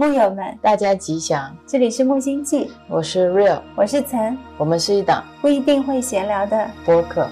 木友们，大家吉祥！这里是木星记，我是 Real，我是岑，我们是一档不一定会闲聊的播客。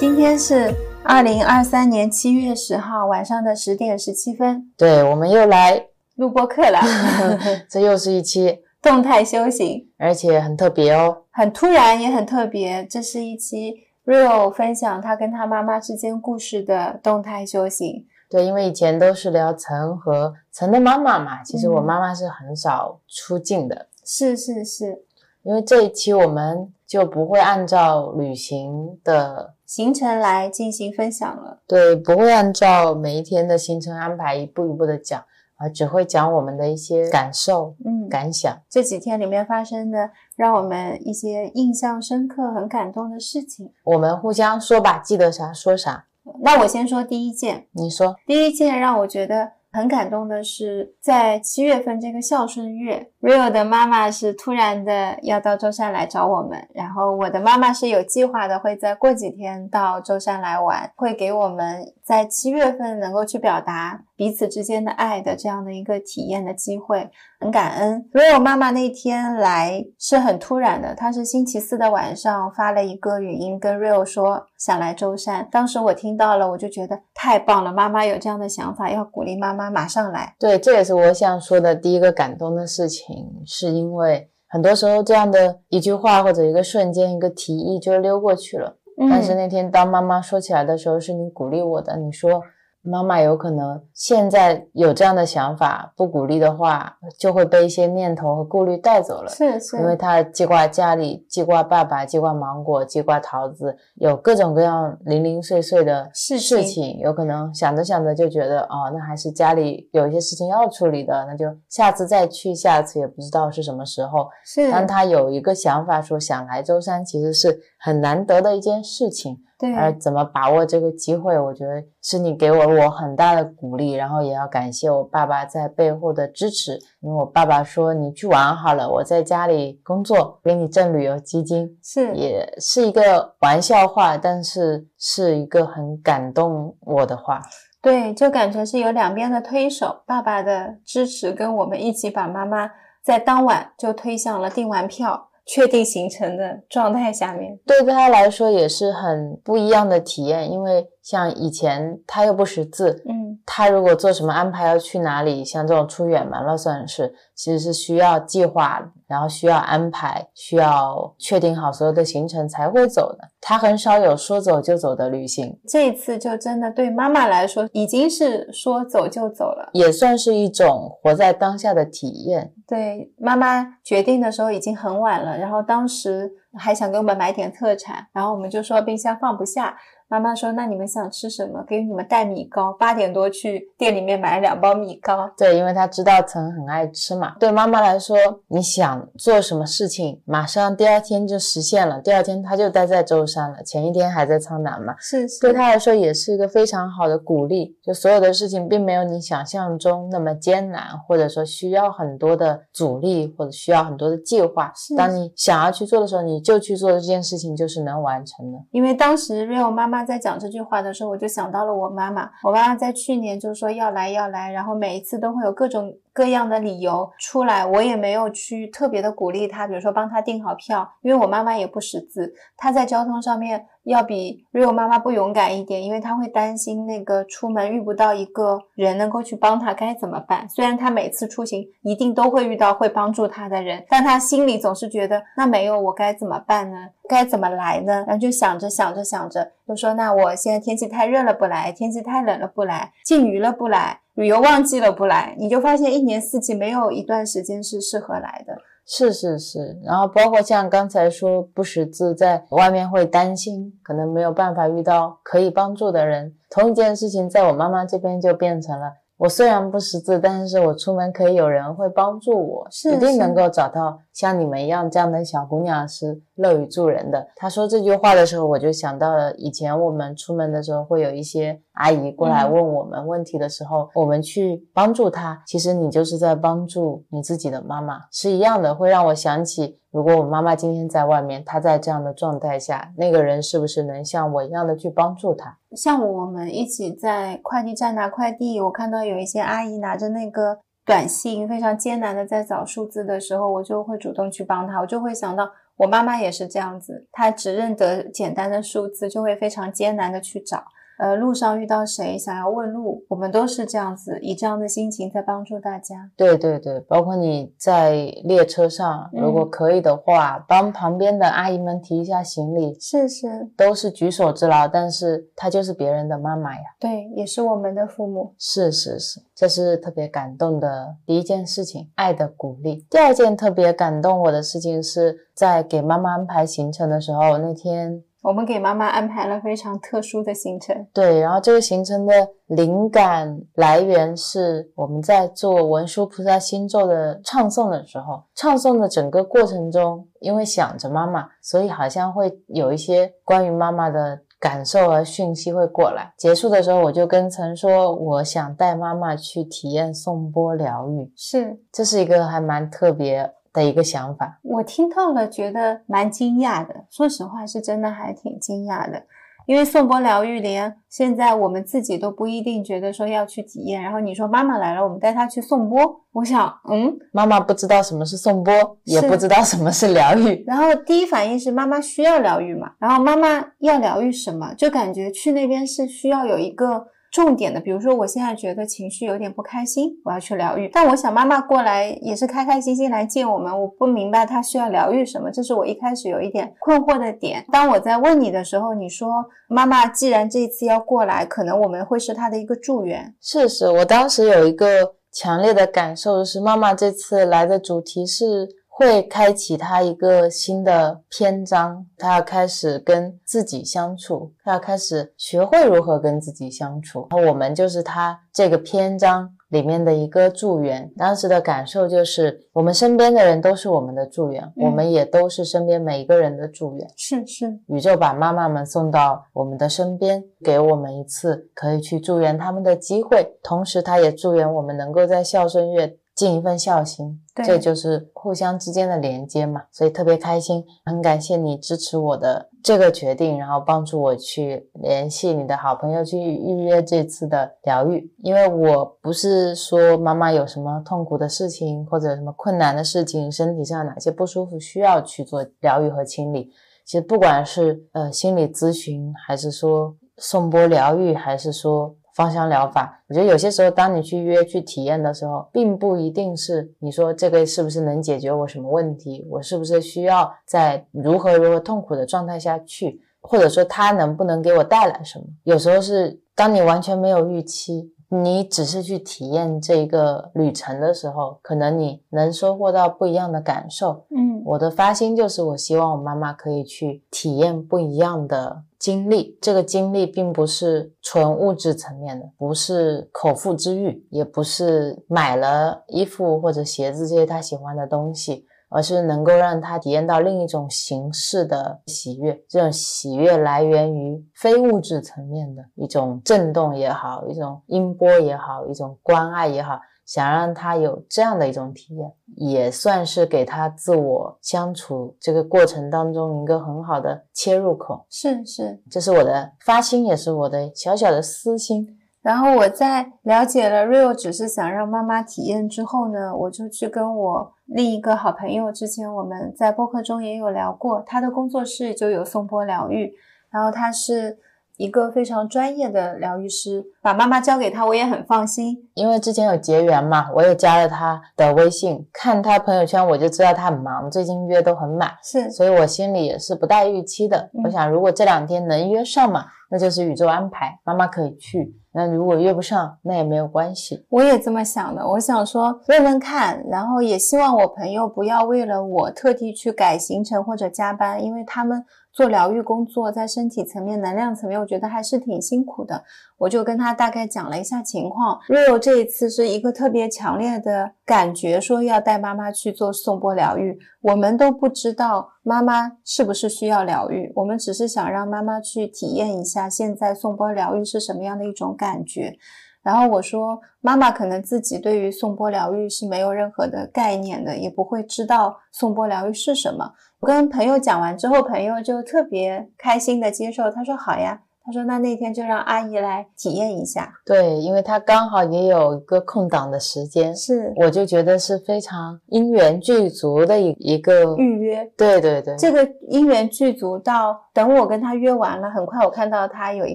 今天是。二零二三年七月十号晚上的十点十七分，对我们又来录播课了。这又是一期动态修行，而且很特别哦，很突然也很特别。这是一期 Real 分享他跟他妈妈之间故事的动态修行。对，因为以前都是聊陈和陈的妈妈嘛，其实我妈妈是很少出镜的。是是是，因为这一期我们就不会按照旅行的。行程来进行分享了，对，不会按照每一天的行程安排一步一步的讲，啊只会讲我们的一些感受、嗯感想。这几天里面发生的，让我们一些印象深刻、很感动的事情，我们互相说吧，记得啥说啥。那我先说第一件，你说第一件让我觉得。很感动的是，在七月份这个孝顺月，Rio 的妈妈是突然的要到舟山来找我们，然后我的妈妈是有计划的，会在过几天到舟山来玩，会给我们在七月份能够去表达彼此之间的爱的这样的一个体验的机会。很感恩，Rio 妈妈那天来是很突然的，她是星期四的晚上发了一个语音跟 Rio 说想来舟山。当时我听到了，我就觉得太棒了，妈妈有这样的想法，要鼓励妈妈马上来。对，这也是我想说的第一个感动的事情，是因为很多时候这样的一句话或者一个瞬间、一个提议就溜过去了。但是那天当妈妈说起来的时候，是你鼓励我的，你说。妈妈有可能现在有这样的想法，不鼓励的话，就会被一些念头和顾虑带走了。是是，因为他记挂家里，记挂爸爸，记挂芒果，记挂桃子，有各种各样零零碎碎的事事情，有可能想着想着就觉得，哦，那还是家里有一些事情要处理的，那就下次再去，下次也不知道是什么时候。是，当他有一个想法说想来舟山，其实是很难得的一件事情。对，而怎么把握这个机会，我觉得是你给我我很大的鼓励，然后也要感谢我爸爸在背后的支持。因为我爸爸说你去玩好了，我在家里工作，给你挣旅游基金，是也是一个玩笑话，但是是一个很感动我的话。对，就感觉是有两边的推手，爸爸的支持跟我们一起把妈妈在当晚就推向了订完票。确定行程的状态下面，对他来说也是很不一样的体验，因为像以前他又不识字，嗯，他如果做什么安排要去哪里，像这种出远门了算是，其实是需要计划。然后需要安排，需要确定好所有的行程才会走的。他很少有说走就走的旅行。这次就真的对妈妈来说，已经是说走就走了，也算是一种活在当下的体验。对妈妈决定的时候已经很晚了，然后当时还想给我们买点特产，然后我们就说冰箱放不下。妈妈说：“那你们想吃什么？给你们带米糕。八点多去店里面买了两包米糕。对，因为他知道曾很爱吃嘛。对妈妈来说，你想做什么事情，马上第二天就实现了。第二天他就待在舟山了，前一天还在苍南嘛。是是，对他来说也是一个非常好的鼓励。就所有的事情并没有你想象中那么艰难，或者说需要很多的阻力，或者需要很多的计划。当你想要去做的时候，你就去做这件事情，就是能完成的。因为当时 Real 妈妈。妈在讲这句话的时候，我就想到了我妈妈。我妈妈在去年就说要来要来，然后每一次都会有各种。各样的理由出来，我也没有去特别的鼓励她，比如说帮她订好票，因为我妈妈也不识字，她在交通上面要比 Rio 妈妈不勇敢一点，因为她会担心那个出门遇不到一个人能够去帮她该怎么办。虽然她每次出行一定都会遇到会帮助她的人，但她心里总是觉得那没有我该怎么办呢？该怎么来呢？然后就想着想着想着，就说那我现在天气太热了不来，天气太冷了不来，禁渔了不来。旅游旺季了不来，你就发现一年四季没有一段时间是适合来的。是是是，然后包括像刚才说不识字，在外面会担心，可能没有办法遇到可以帮助的人。同一件事情，在我妈妈这边就变成了我虽然不识字，但是我出门可以有人会帮助我，是一定能够找到像你们一样这样的小姑娘是乐于助人的。她说这句话的时候，我就想到了以前我们出门的时候会有一些阿姨过来问我们问题的时候，我们去帮助她，其实你就是在帮助你自己的妈妈，是一样的，会让我想起。如果我妈妈今天在外面，她在这样的状态下，那个人是不是能像我一样的去帮助她？像我们一起在快递站拿快递，我看到有一些阿姨拿着那个短信，非常艰难的在找数字的时候，我就会主动去帮他。我就会想到我妈妈也是这样子，她只认得简单的数字，就会非常艰难的去找。呃，路上遇到谁想要问路，我们都是这样子，以这样的心情在帮助大家。对对对，包括你在列车上，如果可以的话，帮旁边的阿姨们提一下行李，是是，都是举手之劳。但是她就是别人的妈妈呀，对，也是我们的父母。是是是，这是特别感动的第一件事情，爱的鼓励。第二件特别感动我的事情是在给妈妈安排行程的时候，那天。我们给妈妈安排了非常特殊的行程，对，然后这个行程的灵感来源是我们在做文殊菩萨心咒的唱诵的时候，唱诵的整个过程中，因为想着妈妈，所以好像会有一些关于妈妈的感受和讯息会过来。结束的时候，我就跟曾说，我想带妈妈去体验颂钵疗愈，是，这是一个还蛮特别。的一个想法，我听到了，觉得蛮惊讶的。说实话，是真的还挺惊讶的，因为颂钵疗愈连现在我们自己都不一定觉得说要去体验。然后你说妈妈来了，我们带她去颂钵，我想，嗯，妈妈不知道什么是颂钵，也不知道什么是疗愈。然后第一反应是妈妈需要疗愈嘛？然后妈妈要疗愈什么？就感觉去那边是需要有一个。重点的，比如说我现在觉得情绪有点不开心，我要去疗愈。但我想妈妈过来也是开开心心来见我们，我不明白她需要疗愈什么，这是我一开始有一点困惑的点。当我在问你的时候，你说妈妈既然这次要过来，可能我们会是她的一个助缘。是是，我当时有一个强烈的感受是，妈妈这次来的主题是。会开启他一个新的篇章，他要开始跟自己相处，他要开始学会如何跟自己相处。我们就是他这个篇章里面的一个助缘。当时的感受就是，我们身边的人都是我们的助缘，我们也都是身边每一个人的助缘。是是，宇宙把妈妈们送到我们的身边，给我们一次可以去助缘他们的机会，同时他也祝愿我们能够在孝顺月。尽一份孝心，这就是互相之间的连接嘛，所以特别开心，很感谢你支持我的这个决定，然后帮助我去联系你的好朋友去预约这次的疗愈。因为我不是说妈妈有什么痛苦的事情或者什么困难的事情，身体上哪些不舒服需要去做疗愈和清理。其实不管是呃心理咨询，还是说颂钵疗愈，还是说。芳香疗法，我觉得有些时候，当你去约去体验的时候，并不一定是你说这个是不是能解决我什么问题，我是不是需要在如何如何痛苦的状态下去，或者说它能不能给我带来什么？有时候是当你完全没有预期，你只是去体验这个旅程的时候，可能你能收获到不一样的感受。嗯，我的发心就是我希望我妈妈可以去体验不一样的。经历这个经历并不是纯物质层面的，不是口腹之欲，也不是买了衣服或者鞋子这些他喜欢的东西，而是能够让他体验到另一种形式的喜悦。这种喜悦来源于非物质层面的一种震动也好，一种音波也好，一种关爱也好。想让他有这样的一种体验，也算是给他自我相处这个过程当中一个很好的切入口。是是，这是我的发心，也是我的小小的私心。然后我在了解了 Rio 只是想让妈妈体验之后呢，我就去跟我另一个好朋友，之前我们在播客中也有聊过，他的工作室就有颂钵疗愈，然后他是。一个非常专业的疗愈师，把妈妈交给他，我也很放心。因为之前有结缘嘛，我也加了他的微信，看他朋友圈我就知道他很忙，最近约都很满，是，所以我心里也是不带预期的。我想，如果这两天能约上嘛，那就是宇宙安排，妈妈可以去。那如果约不上，那也没有关系。我也这么想的，我想说问问看，然后也希望我朋友不要为了我特地去改行程或者加班，因为他们。做疗愈工作，在身体层面、能量层面，我觉得还是挺辛苦的。我就跟他大概讲了一下情况。Rio 这一次是一个特别强烈的感觉，说要带妈妈去做颂钵疗愈。我们都不知道妈妈是不是需要疗愈，我们只是想让妈妈去体验一下现在颂钵疗愈是什么样的一种感觉。然后我说，妈妈可能自己对于颂钵疗愈是没有任何的概念的，也不会知道颂钵疗愈是什么。跟朋友讲完之后，朋友就特别开心的接受，他说好呀。他说：“那那天就让阿姨来体验一下。”对，因为他刚好也有一个空档的时间，是，我就觉得是非常因缘具足的一一个预约。对对对，这个因缘具足到等我跟他约完了，很快我看到他有一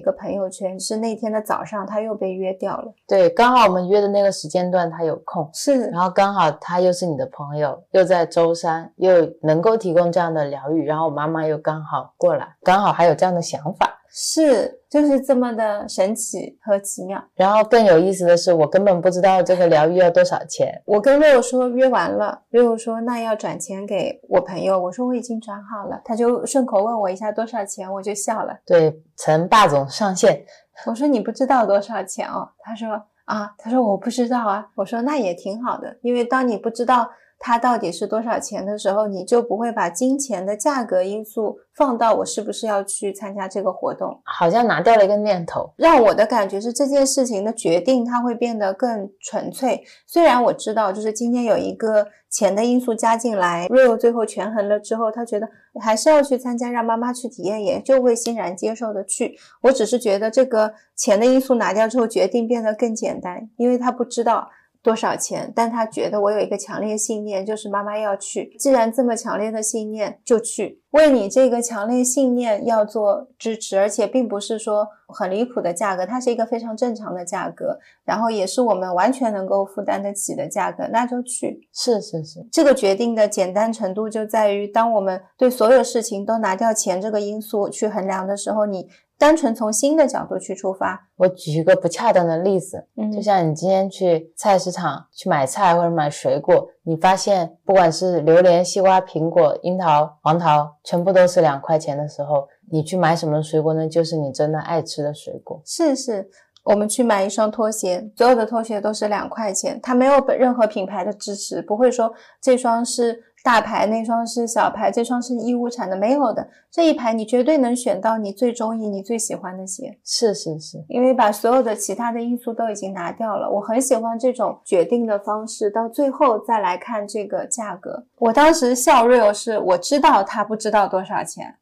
个朋友圈，是那天的早上他又被约掉了。对，刚好我们约的那个时间段他有空，是，然后刚好他又是你的朋友，又在舟山，又能够提供这样的疗愈，然后我妈妈又刚好过来，刚好还有这样的想法。是，就是这么的神奇和奇妙。然后更有意思的是，我根本不知道这个疗愈要多少钱。我跟瑞欧说约完了，瑞欧说那要转钱给我朋友。我说我已经转好了，他就顺口问我一下多少钱，我就笑了。对，陈霸总上线。我说你不知道多少钱哦？他说啊，他说我不知道啊。我说那也挺好的，因为当你不知道。它到底是多少钱的时候，你就不会把金钱的价格因素放到我是不是要去参加这个活动，好像拿掉了一个念头。让我的感觉是这件事情的决定它会变得更纯粹。虽然我知道，就是今天有一个钱的因素加进来，Rio 最后权衡了之后，他觉得还是要去参加，让妈妈去体验，也就会欣然接受的去。我只是觉得这个钱的因素拿掉之后，决定变得更简单，因为他不知道。多少钱？但他觉得我有一个强烈信念，就是妈妈要去。既然这么强烈的信念，就去为你这个强烈信念要做支持，而且并不是说很离谱的价格，它是一个非常正常的价格，然后也是我们完全能够负担得起的价格，那就去。是是是，这个决定的简单程度就在于，当我们对所有事情都拿掉钱这个因素去衡量的时候，你。单纯从新的角度去出发，我举一个不恰当的例子，嗯，就像你今天去菜市场去买菜或者买水果，你发现不管是榴莲、西瓜、苹果、樱桃、黄桃，全部都是两块钱的时候，你去买什么水果呢？就是你真的爱吃的水果。是是，我们去买一双拖鞋，所有的拖鞋都是两块钱，它没有任何品牌的支持，不会说这双是。大牌那双是小牌，这双是义乌产的，没有的这一排你绝对能选到你最中意、你最喜欢的鞋。是是是，因为把所有的其他的因素都已经拿掉了。我很喜欢这种决定的方式，到最后再来看这个价格。我当时笑 real 是，我知道他不知道多少钱，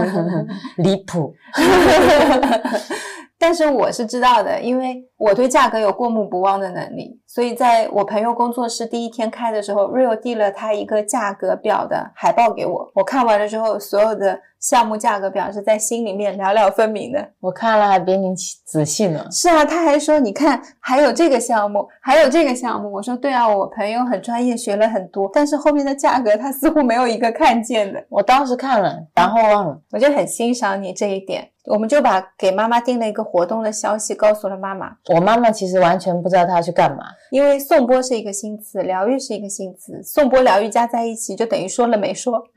离谱。但是我是知道的，因为我对价格有过目不忘的能力，所以在我朋友工作室第一天开的时候，Real 递了他一个价格表的海报给我，我看完了之后，所有的项目价格表是在心里面寥寥分明的。我看了还比你仔细呢。是啊，他还说你看还有这个项目，还有这个项目。我说对啊，我朋友很专业，学了很多，但是后面的价格他似乎没有一个看见的。我当时看了，然后忘了，我就很欣赏你这一点。我们就把给妈妈定了一个活动的消息告诉了妈妈。我妈妈其实完全不知道她要去干嘛，因为颂钵是一个新词，疗愈是一个新词，颂钵疗愈加在一起就等于说了没说。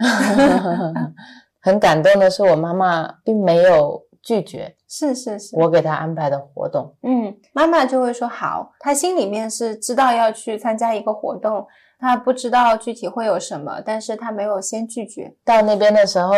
很感动的是，我妈妈并没有拒绝，是是是，我给她安排的活动。嗯，妈妈就会说好，她心里面是知道要去参加一个活动。她不知道具体会有什么，但是她没有先拒绝。到那边的时候，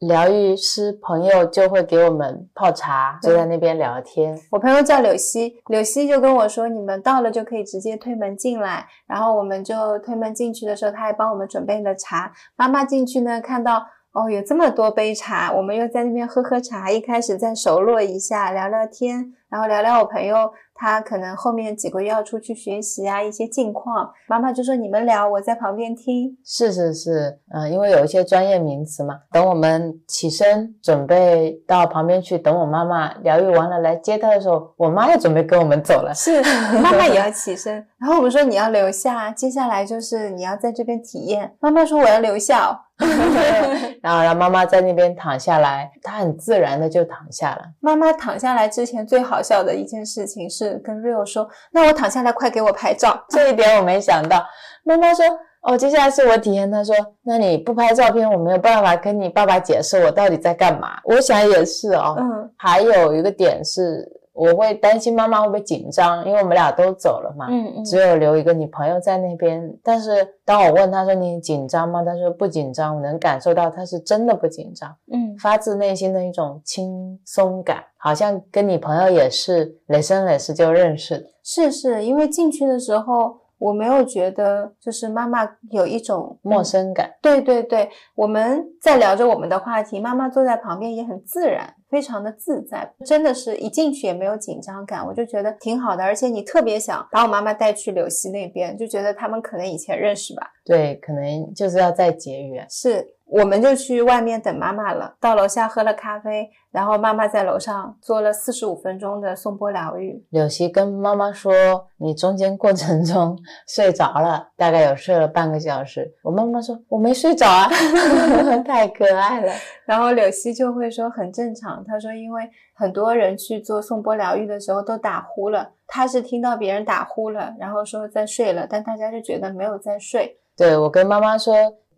疗愈师朋友就会给我们泡茶，就在那边聊天。我朋友叫柳溪，柳溪就跟我说，你们到了就可以直接推门进来。然后我们就推门进去的时候，他还帮我们准备了茶。妈妈进去呢，看到哦有这么多杯茶，我们又在那边喝喝茶。一开始再熟络一下，聊聊天，然后聊聊我朋友。他可能后面几个月要出去学习啊，一些近况，妈妈就说你们聊，我在旁边听。是是是，嗯，因为有一些专业名词嘛。等我们起身准备到旁边去，等我妈妈疗愈完了来接她的时候，我妈也准备跟我们走了。是，妈妈也要起身。然后我们说你要留下，接下来就是你要在这边体验。妈妈说我要留下。然后让妈妈在那边躺下来，她很自然的就躺下了。妈妈躺下来之前最好笑的一件事情是跟 Rio 说：“那我躺下来，快给我拍照。”这一点我没想到。妈妈说：“哦，接下来是我体验，他说，那你不拍照片，我没有办法跟你爸爸解释我到底在干嘛。我想也是哦，嗯，还有一个点是。我会担心妈妈会不会紧张，因为我们俩都走了嘛，嗯嗯，只有留一个女朋友在那边。但是当我问他说你紧张吗？他说不紧张，我能感受到他是真的不紧张，嗯，发自内心的一种轻松感，好像跟你朋友也是累生累世就认识的。是是，因为进去的时候。我没有觉得，就是妈妈有一种陌生感。对对对，我们在聊着我们的话题，妈妈坐在旁边也很自然，非常的自在，真的是一进去也没有紧张感，我就觉得挺好的。而且你特别想把我妈妈带去柳溪那边，就觉得他们可能以前认识吧？对，可能就是要再结缘。是。我们就去外面等妈妈了，到楼下喝了咖啡，然后妈妈在楼上做了四十五分钟的颂钵疗愈。柳溪跟妈妈说：“你中间过程中睡着了，大概有睡了半个小时。”我妈妈说：“我没睡着啊，太可爱了。”然后柳溪就会说：“很正常。”她说：“因为很多人去做颂钵疗愈的时候都打呼了，她是听到别人打呼了，然后说在睡了，但大家就觉得没有在睡。”对我跟妈妈说。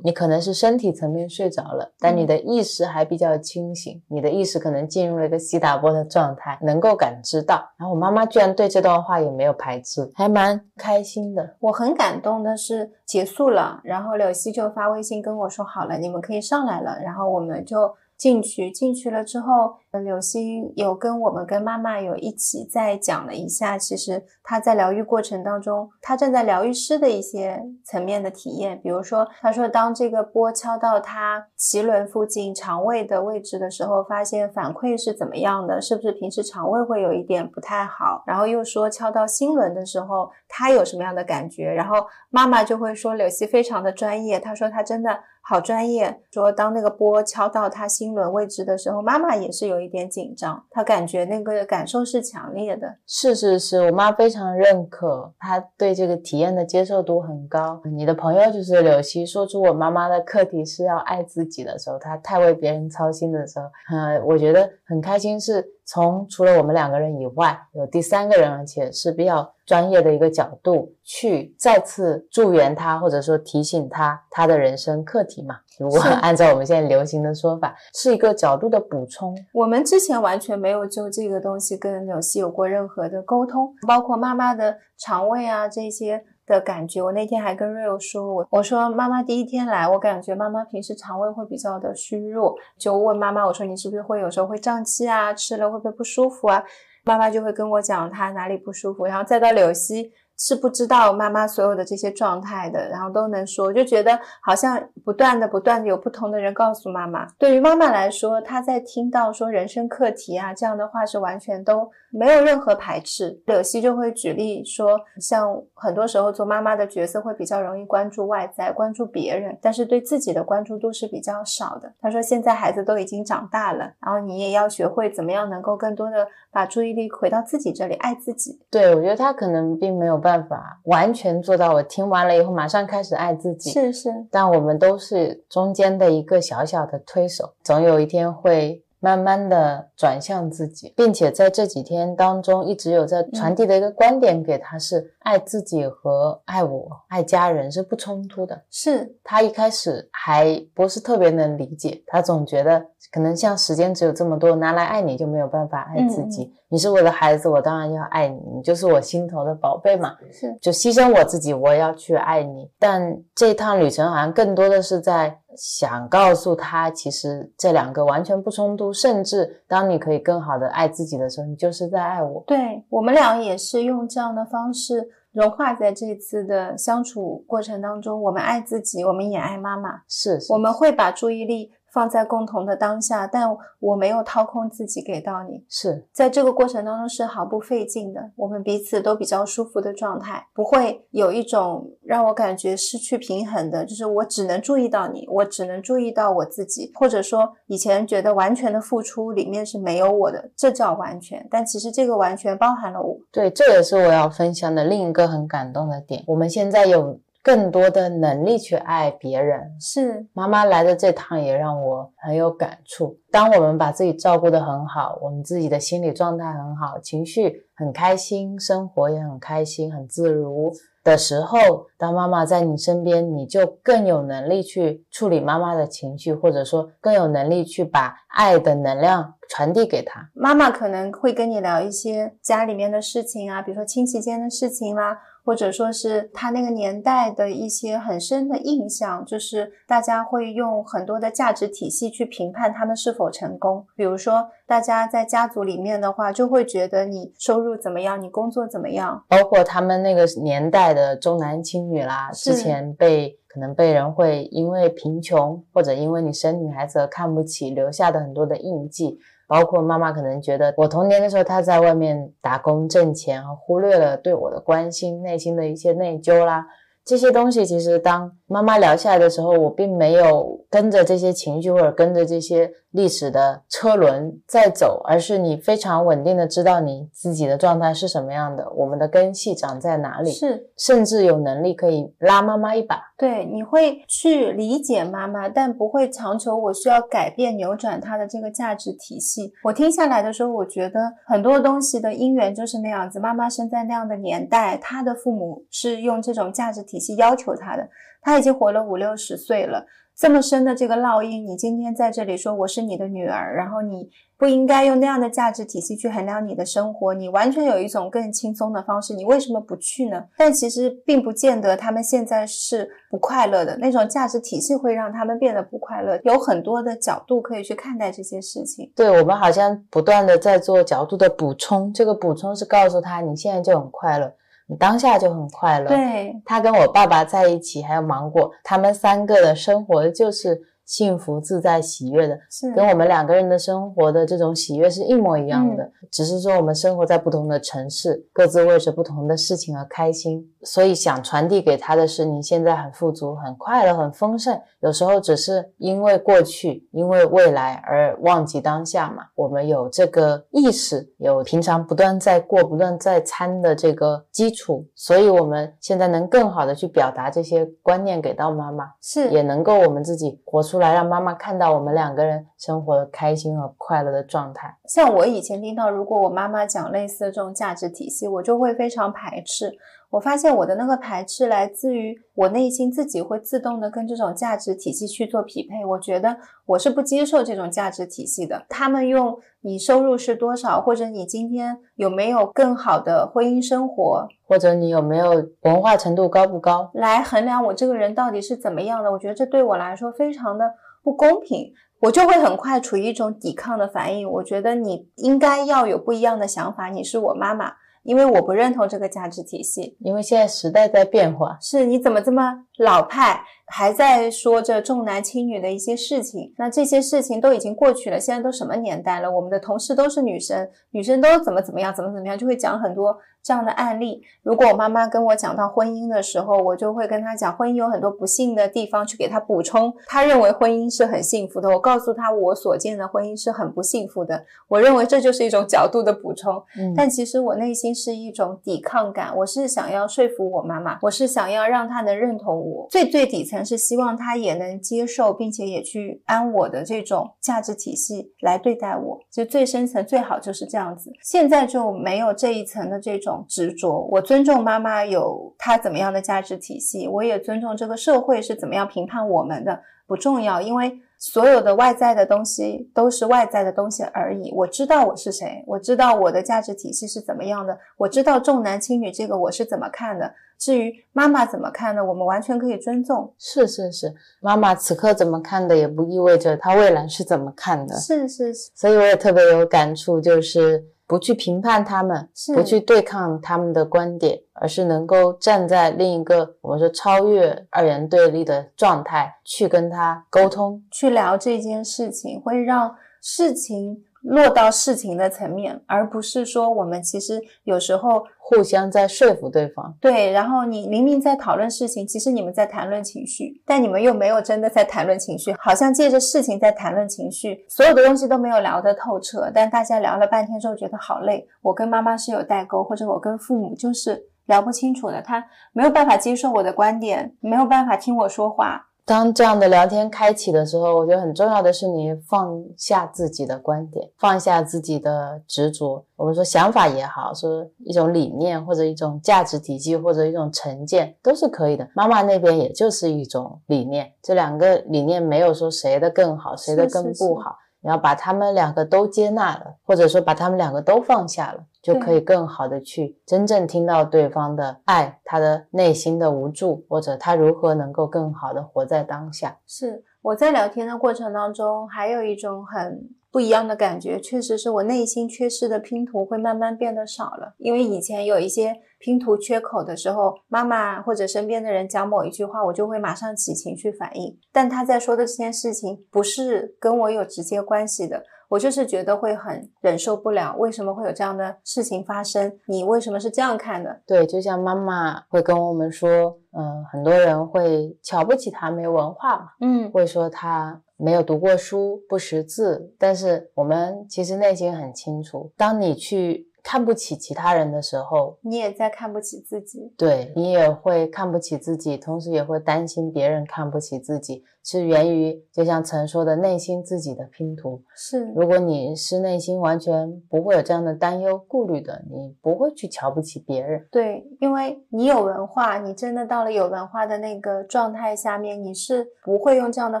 你可能是身体层面睡着了，但你的意识还比较清醒，你的意识可能进入了一个西达波的状态，能够感知到。然后我妈妈居然对这段话也没有排斥，还蛮开心的。我很感动的是结束了，然后柳溪就发微信跟我说好了，你们可以上来了，然后我们就。进去，进去了之后，柳溪有跟我们跟妈妈有一起再讲了一下，其实他在疗愈过程当中，他站在疗愈师的一些层面的体验，比如说，他说当这个波敲到他脐轮附近肠胃的位置的时候，发现反馈是怎么样的，是不是平时肠胃会有一点不太好？然后又说敲到心轮的时候，他有什么样的感觉？然后妈妈就会说柳溪非常的专业，他说他真的。好专业，说当那个波敲到他心轮位置的时候，妈妈也是有一点紧张，她感觉那个感受是强烈的。是是是，我妈非常认可，她对这个体验的接受度很高。你的朋友就是柳溪，说出我妈妈的课题是要爱自己的时候，她太为别人操心的时候，嗯，我觉得很开心是。从除了我们两个人以外，有第三个人，而且是比较专业的一个角度去再次助缘他，或者说提醒他他的人生课题嘛。如果按照我们现在流行的说法，是一个角度的补充。我们之前完全没有就这个东西跟纽西有过任何的沟通，包括妈妈的肠胃啊这些。的感觉，我那天还跟 Rio 说，我我说妈妈第一天来，我感觉妈妈平时肠胃会比较的虚弱，就问妈妈，我说你是不是会有时候会胀气啊，吃了会不会不舒服啊？妈妈就会跟我讲她哪里不舒服，然后再到柳溪。是不知道妈妈所有的这些状态的，然后都能说，就觉得好像不断的、不断的有不同的人告诉妈妈。对于妈妈来说，她在听到说人生课题啊这样的话，是完全都没有任何排斥。柳溪就会举例说，像很多时候做妈妈的角色会比较容易关注外在、关注别人，但是对自己的关注度是比较少的。她说现在孩子都已经长大了，然后你也要学会怎么样能够更多的把注意力回到自己这里，爱自己。对，我觉得他可能并没有。办法完全做到，我听完了以后马上开始爱自己。是是，但我们都是中间的一个小小的推手，总有一天会慢慢的转向自己，并且在这几天当中一直有在传递的一个观点给他是。爱自己和爱我、爱家人是不冲突的。是他一开始还不是特别能理解，他总觉得可能像时间只有这么多，拿来爱你就没有办法爱自己。你是我的孩子，我当然要爱你，你就是我心头的宝贝嘛。是，就牺牲我自己，我也要去爱你。但这趟旅程好像更多的是在想告诉他，其实这两个完全不冲突。甚至当你可以更好的爱自己的时候，你就是在爱我。对我们俩也是用这样的方式。融化在这次的相处过程当中，我们爱自己，我们也爱妈妈，是，我们会把注意力。放在共同的当下，但我没有掏空自己给到你，是在这个过程当中是毫不费劲的，我们彼此都比较舒服的状态，不会有一种让我感觉失去平衡的，就是我只能注意到你，我只能注意到我自己，或者说以前觉得完全的付出里面是没有我的，这叫完全，但其实这个完全包含了我。对，这也是我要分享的另一个很感动的点，我们现在有。更多的能力去爱别人，是妈妈来的这趟也让我很有感触。当我们把自己照顾得很好，我们自己的心理状态很好，情绪很开心，生活也很开心，很自如，的时候，当妈妈在你身边，你就更有能力去处理妈妈的情绪，或者说更有能力去把爱的能量传递给她。妈妈可能会跟你聊一些家里面的事情啊，比如说亲戚间的事情啦。或者说是他那个年代的一些很深的印象，就是大家会用很多的价值体系去评判他们是否成功。比如说，大家在家族里面的话，就会觉得你收入怎么样，你工作怎么样，包括他们那个年代的重男轻女啦，之前被可能被人会因为贫穷或者因为你生女孩子而看不起，留下的很多的印记。包括妈妈可能觉得我童年的时候她在外面打工挣钱，忽略了对我的关心，内心的一些内疚啦。这些东西其实，当妈妈聊下来的时候，我并没有跟着这些情绪或者跟着这些历史的车轮在走，而是你非常稳定的知道你自己的状态是什么样的，我们的根系长在哪里，是甚至有能力可以拉妈妈一把。对，你会去理解妈妈，但不会强求我需要改变、扭转她的这个价值体系。我听下来的时候，我觉得很多东西的因缘就是那样子。妈妈生在那样的年代，她的父母是用这种价值体。系要求她的，他已经活了五六十岁了，这么深的这个烙印，你今天在这里说我是你的女儿，然后你不应该用那样的价值体系去衡量你的生活，你完全有一种更轻松的方式，你为什么不去呢？但其实并不见得他们现在是不快乐的，那种价值体系会让他们变得不快乐，有很多的角度可以去看待这些事情。对我们好像不断的在做角度的补充，这个补充是告诉他你现在就很快乐。你当下就很快乐。对他跟我爸爸在一起，还有芒果，他们三个的生活就是幸福、自在、喜悦的，跟我们两个人的生活的这种喜悦是一模一样的。只是说我们生活在不同的城市，各自为着不同的事情而开心。所以想传递给他的是，你现在很富足、很快乐、很丰盛。有时候只是因为过去、因为未来而忘记当下嘛。我们有这个意识，有平常不断在过、不断在参的这个基础，所以我们现在能更好的去表达这些观念给到妈妈，是也能够我们自己活出来，让妈妈看到我们两个人生活的开心和快乐的状态。像我以前听到，如果我妈妈讲类似的这种价值体系，我就会非常排斥。我发现我的那个排斥来自于我内心自己会自动的跟这种价值体系去做匹配。我觉得我是不接受这种价值体系的。他们用你收入是多少，或者你今天有没有更好的婚姻生活，或者你有没有文化程度高不高，来衡量我这个人到底是怎么样的。我觉得这对我来说非常的不公平，我就会很快处于一种抵抗的反应。我觉得你应该要有不一样的想法。你是我妈妈。因为我不认同这个价值体系，因为现在时代在变化，是你怎么这么老派？还在说着重男轻女的一些事情，那这些事情都已经过去了。现在都什么年代了？我们的同事都是女生，女生都怎么怎么样，怎么怎么样，就会讲很多这样的案例。如果我妈妈跟我讲到婚姻的时候，我就会跟她讲，婚姻有很多不幸的地方，去给她补充。她认为婚姻是很幸福的，我告诉她我所见的婚姻是很不幸福的。我认为这就是一种角度的补充，但其实我内心是一种抵抗感。我是想要说服我妈妈，我是想要让她能认同我。最最底层。是希望他也能接受，并且也去按我的这种价值体系来对待我。就最深层最好就是这样子。现在就没有这一层的这种执着。我尊重妈妈有她怎么样的价值体系，我也尊重这个社会是怎么样评判我们的，不重要，因为所有的外在的东西都是外在的东西而已。我知道我是谁，我知道我的价值体系是怎么样的，我知道重男轻女这个我是怎么看的。至于妈妈怎么看呢？我们完全可以尊重。是是是，妈妈此刻怎么看的，也不意味着她未来是怎么看的。是是是，所以我也特别有感触，就是不去评判他们，不去对抗他们的观点，而是能够站在另一个我们说超越二元对立的状态，去跟他沟通，去聊这件事情，会让事情。落到事情的层面，而不是说我们其实有时候互相在说服对方。对，然后你明明在讨论事情，其实你们在谈论情绪，但你们又没有真的在谈论情绪，好像借着事情在谈论情绪，所有的东西都没有聊得透彻。但大家聊了半天之后觉得好累。我跟妈妈是有代沟，或者我跟父母就是聊不清楚的，他没有办法接受我的观点，没有办法听我说话。当这样的聊天开启的时候，我觉得很重要的是你放下自己的观点，放下自己的执着。我们说想法也好，说一种理念或者一种价值体系或者一种成见都是可以的。妈妈那边也就是一种理念，这两个理念没有说谁的更好，谁的更不好。你要把他们两个都接纳了，或者说把他们两个都放下了，就可以更好的去真正听到对方的爱，他的内心的无助，或者他如何能够更好的活在当下。是我在聊天的过程当中，还有一种很。不一样的感觉，确实是我内心缺失的拼图会慢慢变得少了。因为以前有一些拼图缺口的时候，妈妈或者身边的人讲某一句话，我就会马上起情绪反应。但他在说的这件事情不是跟我有直接关系的，我就是觉得会很忍受不了。为什么会有这样的事情发生？你为什么是这样看的？对，就像妈妈会跟我们说，嗯，很多人会瞧不起他没文化嘛，嗯，会说他。没有读过书，不识字，但是我们其实内心很清楚，当你去看不起其他人的时候，你也在看不起自己。对你也会看不起自己，同时也会担心别人看不起自己。是源于，就像曾说的，内心自己的拼图。是，如果你是内心完全不会有这样的担忧、顾虑的，你不会去瞧不起别人。对，因为你有文化，你真的到了有文化的那个状态下面，你是不会用这样的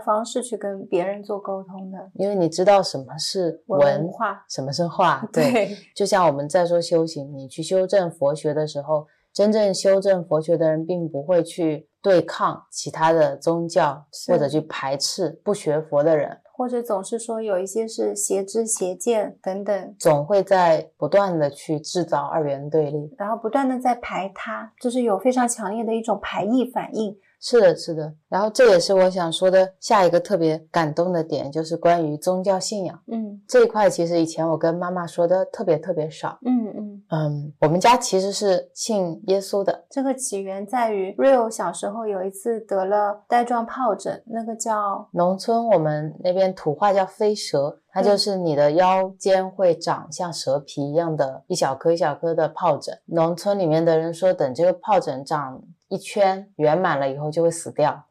方式去跟别人做沟通的。因为你知道什么是文化，什么是化。对，就像我们在说修行，你去修正佛学的时候，真正修正佛学的人，并不会去。对抗其他的宗教，或者去排斥不学佛的人，或者总是说有一些是邪知邪见等等，总会在不断的去制造二元对立，然后不断的在排他，就是有非常强烈的一种排异反应。是的，是的，然后这也是我想说的下一个特别感动的点，就是关于宗教信仰。嗯，这一块其实以前我跟妈妈说的特别特别少。嗯嗯嗯，我们家其实是信耶稣的。这个起源在于 Rio 小时候有一次得了带状疱疹，那个叫农村我们那边土话叫飞蛇，它就是你的腰间会长像蛇皮一样的一小颗一小颗的疱疹。农村里面的人说，等这个疱疹长。一圈圆满了以后就会死掉。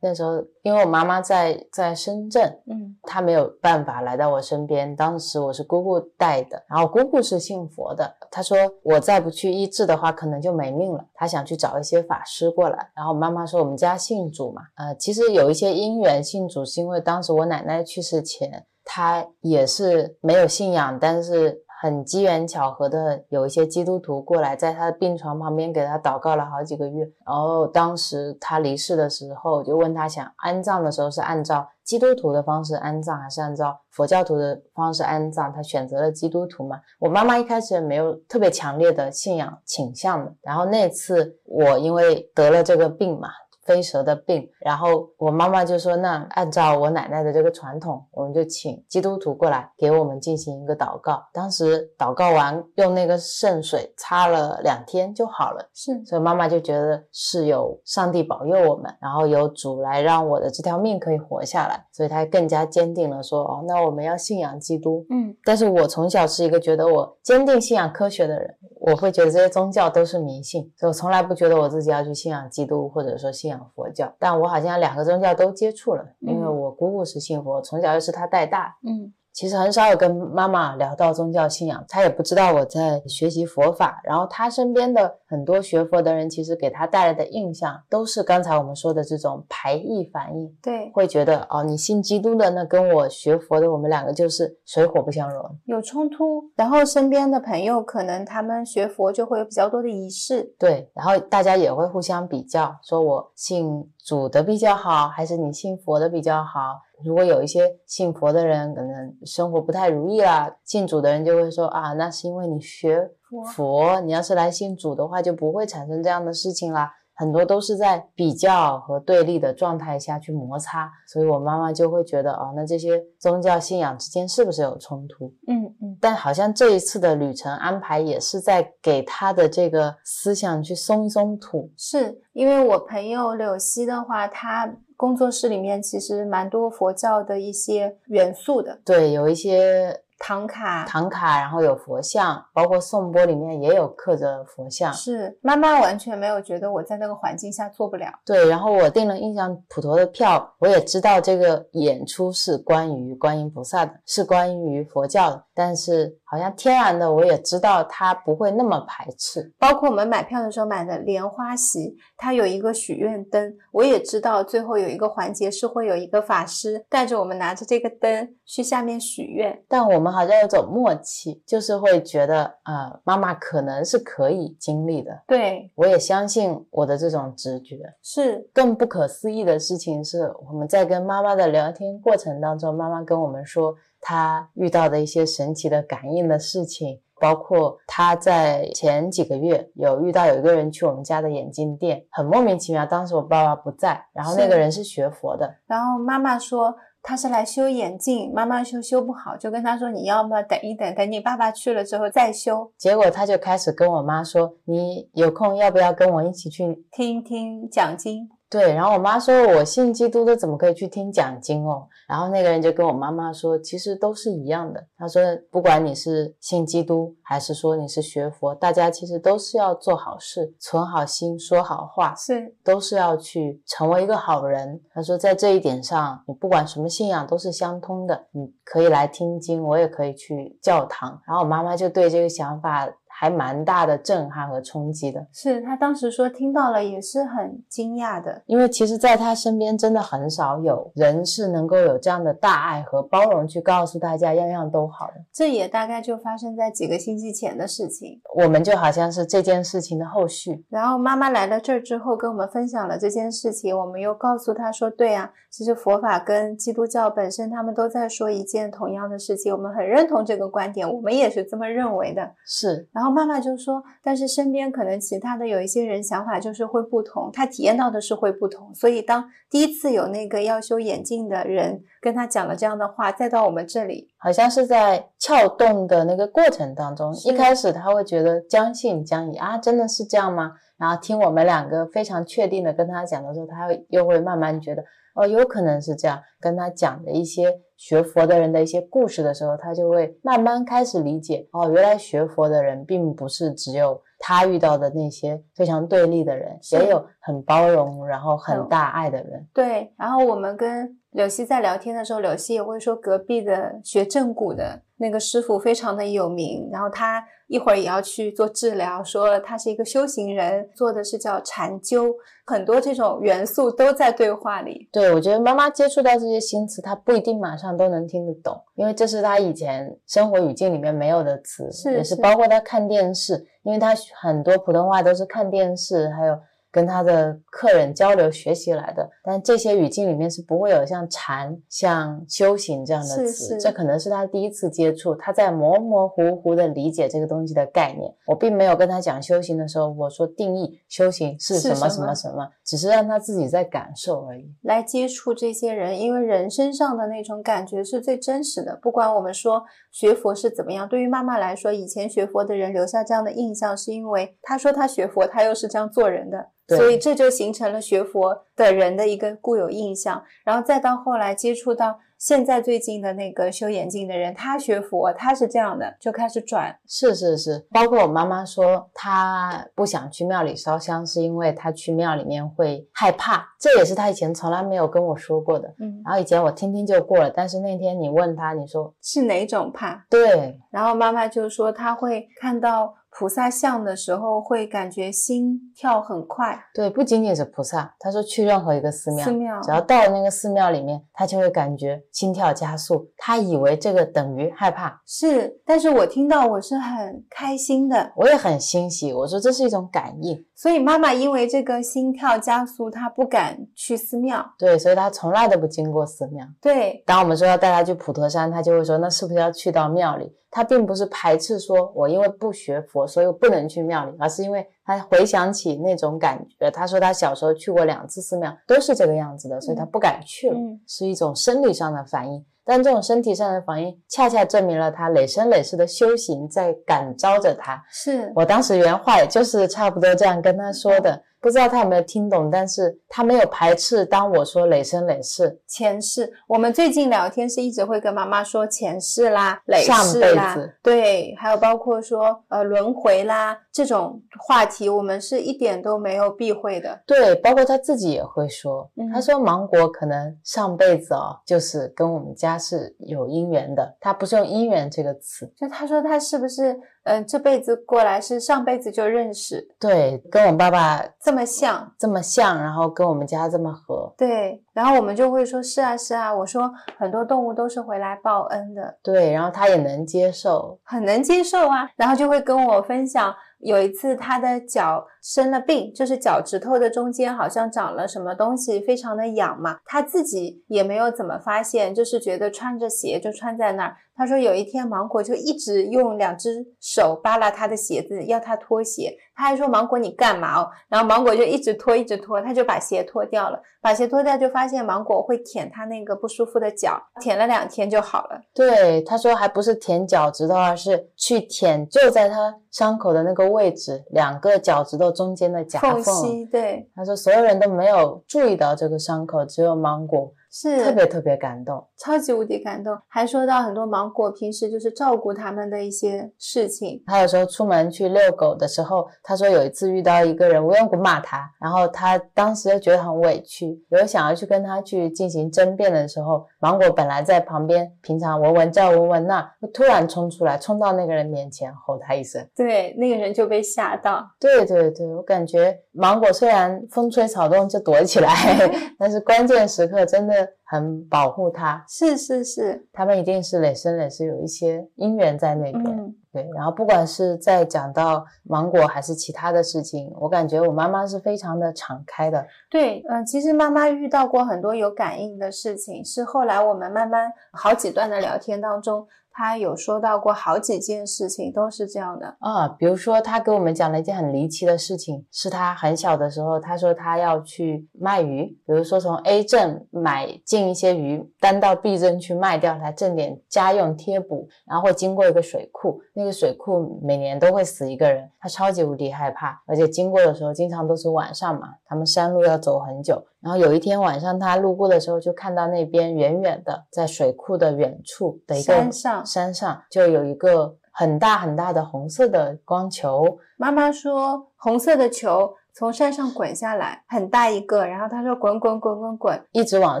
那时候，因为我妈妈在在深圳，嗯，她没有办法来到我身边。当时我是姑姑带的，然后姑姑是信佛的。她说我再不去医治的话，可能就没命了。她想去找一些法师过来。然后妈妈说我们家信主嘛，呃，其实有一些因缘信主，是因为当时我奶奶去世前，她也是没有信仰，但是。很机缘巧合的，有一些基督徒过来，在他的病床旁边给他祷告了好几个月。然后当时他离世的时候，就问他想安葬的时候是按照基督徒的方式安葬，还是按照佛教徒的方式安葬？他选择了基督徒嘛。我妈妈一开始也没有特别强烈的信仰倾向的。然后那次我因为得了这个病嘛。飞蛇的病，然后我妈妈就说：“那按照我奶奶的这个传统，我们就请基督徒过来给我们进行一个祷告。当时祷告完，用那个圣水擦了两天就好了。是，所以妈妈就觉得是有上帝保佑我们，然后有主来让我的这条命可以活下来，所以她更加坚定了说：哦，那我们要信仰基督。嗯，但是我从小是一个觉得我坚定信仰科学的人，我会觉得这些宗教都是迷信，所以我从来不觉得我自己要去信仰基督，或者说信仰。佛教，但我好像两个宗教都接触了，因为我姑姑是信佛，从小又是她带大，嗯。其实很少有跟妈妈聊到宗教信仰，她也不知道我在学习佛法。然后她身边的很多学佛的人，其实给她带来的印象都是刚才我们说的这种排异反应。对，会觉得哦，你信基督的，那跟我学佛的，我们两个就是水火不相容，有冲突。然后身边的朋友可能他们学佛就会有比较多的仪式，对。然后大家也会互相比较，说我信主的比较好，还是你信佛的比较好。如果有一些信佛的人可能生活不太如意啦，信主的人就会说啊，那是因为你学佛，你要是来信主的话，就不会产生这样的事情啦。很多都是在比较和对立的状态下去摩擦，所以我妈妈就会觉得哦，那这些宗教信仰之间是不是有冲突？嗯嗯。但好像这一次的旅程安排也是在给他的这个思想去松一松土。是因为我朋友柳溪的话，他工作室里面其实蛮多佛教的一些元素的。对，有一些。唐卡，唐卡，然后有佛像，包括颂钵里面也有刻着佛像。是妈妈完全没有觉得我在那个环境下做不了。对，然后我订了印象普陀的票，我也知道这个演出是关于观音菩萨的，是关于佛教的，但是好像天然的我也知道他不会那么排斥。包括我们买票的时候买的莲花席，它有一个许愿灯，我也知道最后有一个环节是会有一个法师带着我们拿着这个灯去下面许愿，但我们好像有种默契，就是会觉得呃，妈妈可能是可以经历的。对，我也相信我的这种直觉。是更不可思议的事情是，我们在跟妈妈的聊天过程当中，妈妈跟我们说她遇到的一些神奇的感应的事情，包括他在前几个月有遇到有一个人去我们家的眼镜店，很莫名其妙。当时我爸爸不在，然后那个人是学佛的，然后妈妈说。他是来修眼镜，妈妈修修不好，就跟他说：“你要么等一等，等你爸爸去了之后再修。”结果他就开始跟我妈说：“你有空要不要跟我一起去听听讲经？”对，然后我妈说：“我信基督的，怎么可以去听讲经哦？”然后那个人就跟我妈妈说：“其实都是一样的。”他说：“不管你是信基督，还是说你是学佛，大家其实都是要做好事，存好心，说好话，是都是要去成为一个好人。”他说：“在这一点上，你不管什么信仰都是相通的，你可以来听经，我也可以去教堂。”然后我妈妈就对这个想法。还蛮大的震撼和冲击的，是他当时说听到了也是很惊讶的，因为其实在他身边真的很少有人是能够有这样的大爱和包容去告诉大家样样都好的。这也大概就发生在几个星期前的事情，我们就好像是这件事情的后续。然后妈妈来了这儿之后跟我们分享了这件事情，我们又告诉他说，对啊，其实佛法跟基督教本身他们都在说一件同样的事情，我们很认同这个观点，我们也是这么认为的。是，然后。妈妈就说：“但是身边可能其他的有一些人想法就是会不同，他体验到的是会不同。所以当第一次有那个要修眼镜的人跟他讲了这样的话，再到我们这里，好像是在撬动的那个过程当中，一开始他会觉得将信将疑啊，真的是这样吗？然后听我们两个非常确定的跟他讲的时候，他又会慢慢觉得。”哦，有可能是这样。跟他讲的一些学佛的人的一些故事的时候，他就会慢慢开始理解。哦，原来学佛的人并不是只有他遇到的那些非常对立的人，也有很包容，然后很大爱的人。对。然后我们跟柳溪在聊天的时候，柳溪也会说，隔壁的学正骨的那个师傅非常的有名，然后他。一会儿也要去做治疗，说他是一个修行人，做的是叫禅灸，很多这种元素都在对话里。对，我觉得妈妈接触到这些新词，她不一定马上都能听得懂，因为这是她以前生活语境里面没有的词，也是包括她看电视，因为她很多普通话都是看电视，还有。跟他的客人交流学习来的，但这些语境里面是不会有像禅、像修行这样的词，这可能是他第一次接触，他在模模糊糊的理解这个东西的概念。我并没有跟他讲修行的时候，我说定义修行是什么什么什么，只是让他自己在感受而已。来接触这些人，因为人身上的那种感觉是最真实的。不管我们说学佛是怎么样，对于妈妈来说，以前学佛的人留下这样的印象，是因为他说他学佛，他又是这样做人的。所以这就形成了学佛的人的一个固有印象，然后再到后来接触到现在最近的那个修眼镜的人，他学佛，他是这样的，就开始转。是是是，包括我妈妈说，她不想去庙里烧香，是因为她去庙里面会害怕，这也是她以前从来没有跟我说过的。嗯，然后以前我听听就过了，但是那天你问她，你说是哪种怕？对，然后妈妈就说她会看到。菩萨像的时候会感觉心跳很快，对，不仅仅是菩萨，他说去任何一个寺庙，寺庙只要到了那个寺庙里面，他就会感觉心跳加速，他以为这个等于害怕，是，但是我听到我是很开心的，我也很欣喜，我说这是一种感应，所以妈妈因为这个心跳加速，她不敢去寺庙，对，所以她从来都不经过寺庙，对，当我们说要带她去普陀山，她就会说那是不是要去到庙里？她并不是排斥说，我因为不学佛，所以我不能去庙里，而是因为她回想起那种感觉。她说她小时候去过两次寺庙，都是这个样子的，所以她不敢去了，是一种生理上的反应。但这种身体上的反应，恰恰证明了他累生累世的修行在感召着他。是我当时原话也就是差不多这样跟他说的。不知道他有没有听懂，但是他没有排斥。当我说累生累世、前世，我们最近聊天是一直会跟妈妈说前世啦、累上世啦辈子，对，还有包括说呃轮回啦这种话题，我们是一点都没有避讳的。对，包括他自己也会说，嗯他说芒果可能上辈子哦，就是跟我们家是有姻缘的，他不是用姻缘这个词，就他说他是不是嗯、呃这辈子过来是上辈子就认识，对，跟我爸爸这么像。这么像，然后跟我们家这么合，对，然后我们就会说是啊是啊，我说很多动物都是回来报恩的，对，然后他也能接受，很能接受啊，然后就会跟我分享，有一次他的脚生了病，就是脚趾头的中间好像长了什么东西，非常的痒嘛，他自己也没有怎么发现，就是觉得穿着鞋就穿在那儿。他说有一天芒果就一直用两只手扒拉他的鞋子，要他脱鞋。他还说芒果你干嘛哦？然后芒果就一直脱一直脱，他就把鞋脱掉了，把鞋脱掉就发现芒果会舔他那个不舒服的脚，舔了两天就好了。对，他说还不是舔脚趾头，而是去舔就在他伤口的那个位置，两个脚趾头中间的夹缝。缝隙对他说所有人都没有注意到这个伤口，只有芒果是特别特别感动。超级无敌感动，还说到很多芒果平时就是照顾他们的一些事情。他有时候出门去遛狗的时候，他说有一次遇到一个人无缘无故骂他，然后他当时就觉得很委屈，有想要去跟他去进行争辩的时候，芒果本来在旁边，平常闻闻这闻闻那，突然冲出来，冲到那个人面前吼他一声。对，那个人就被吓到。对对对，我感觉芒果虽然风吹草动就躲起来，但是关键时刻真的很保护他。是是是，他们一定是累生累世有一些因缘在那边。嗯，对，然后不管是在讲到芒果还是其他的事情，我感觉我妈妈是非常的敞开的。对，嗯、其实妈妈遇到过很多有感应的事情，是后来我们慢慢好几段的聊天当中，她有说到过好几件事情都是这样的。啊，比如说他给我们讲了一件很离奇的事情，是他很小的时候，他说他要去卖鱼，比如说从 A 镇买进一些鱼，单到 B 镇去卖掉，来挣点家用贴补，然后会经过一个水库，那个水库每年都会死一个人，他超级无敌害怕，而且经过的时候经常都是晚上嘛，他们山路要走很久，然后有一天晚上他路过的时候，就看到那边远远的在水库的远处的一个山上山上就有一个很大很大的红色的光球，妈妈说红色的球从山上滚下来，很大一个，然后她说滚滚滚滚滚，一直往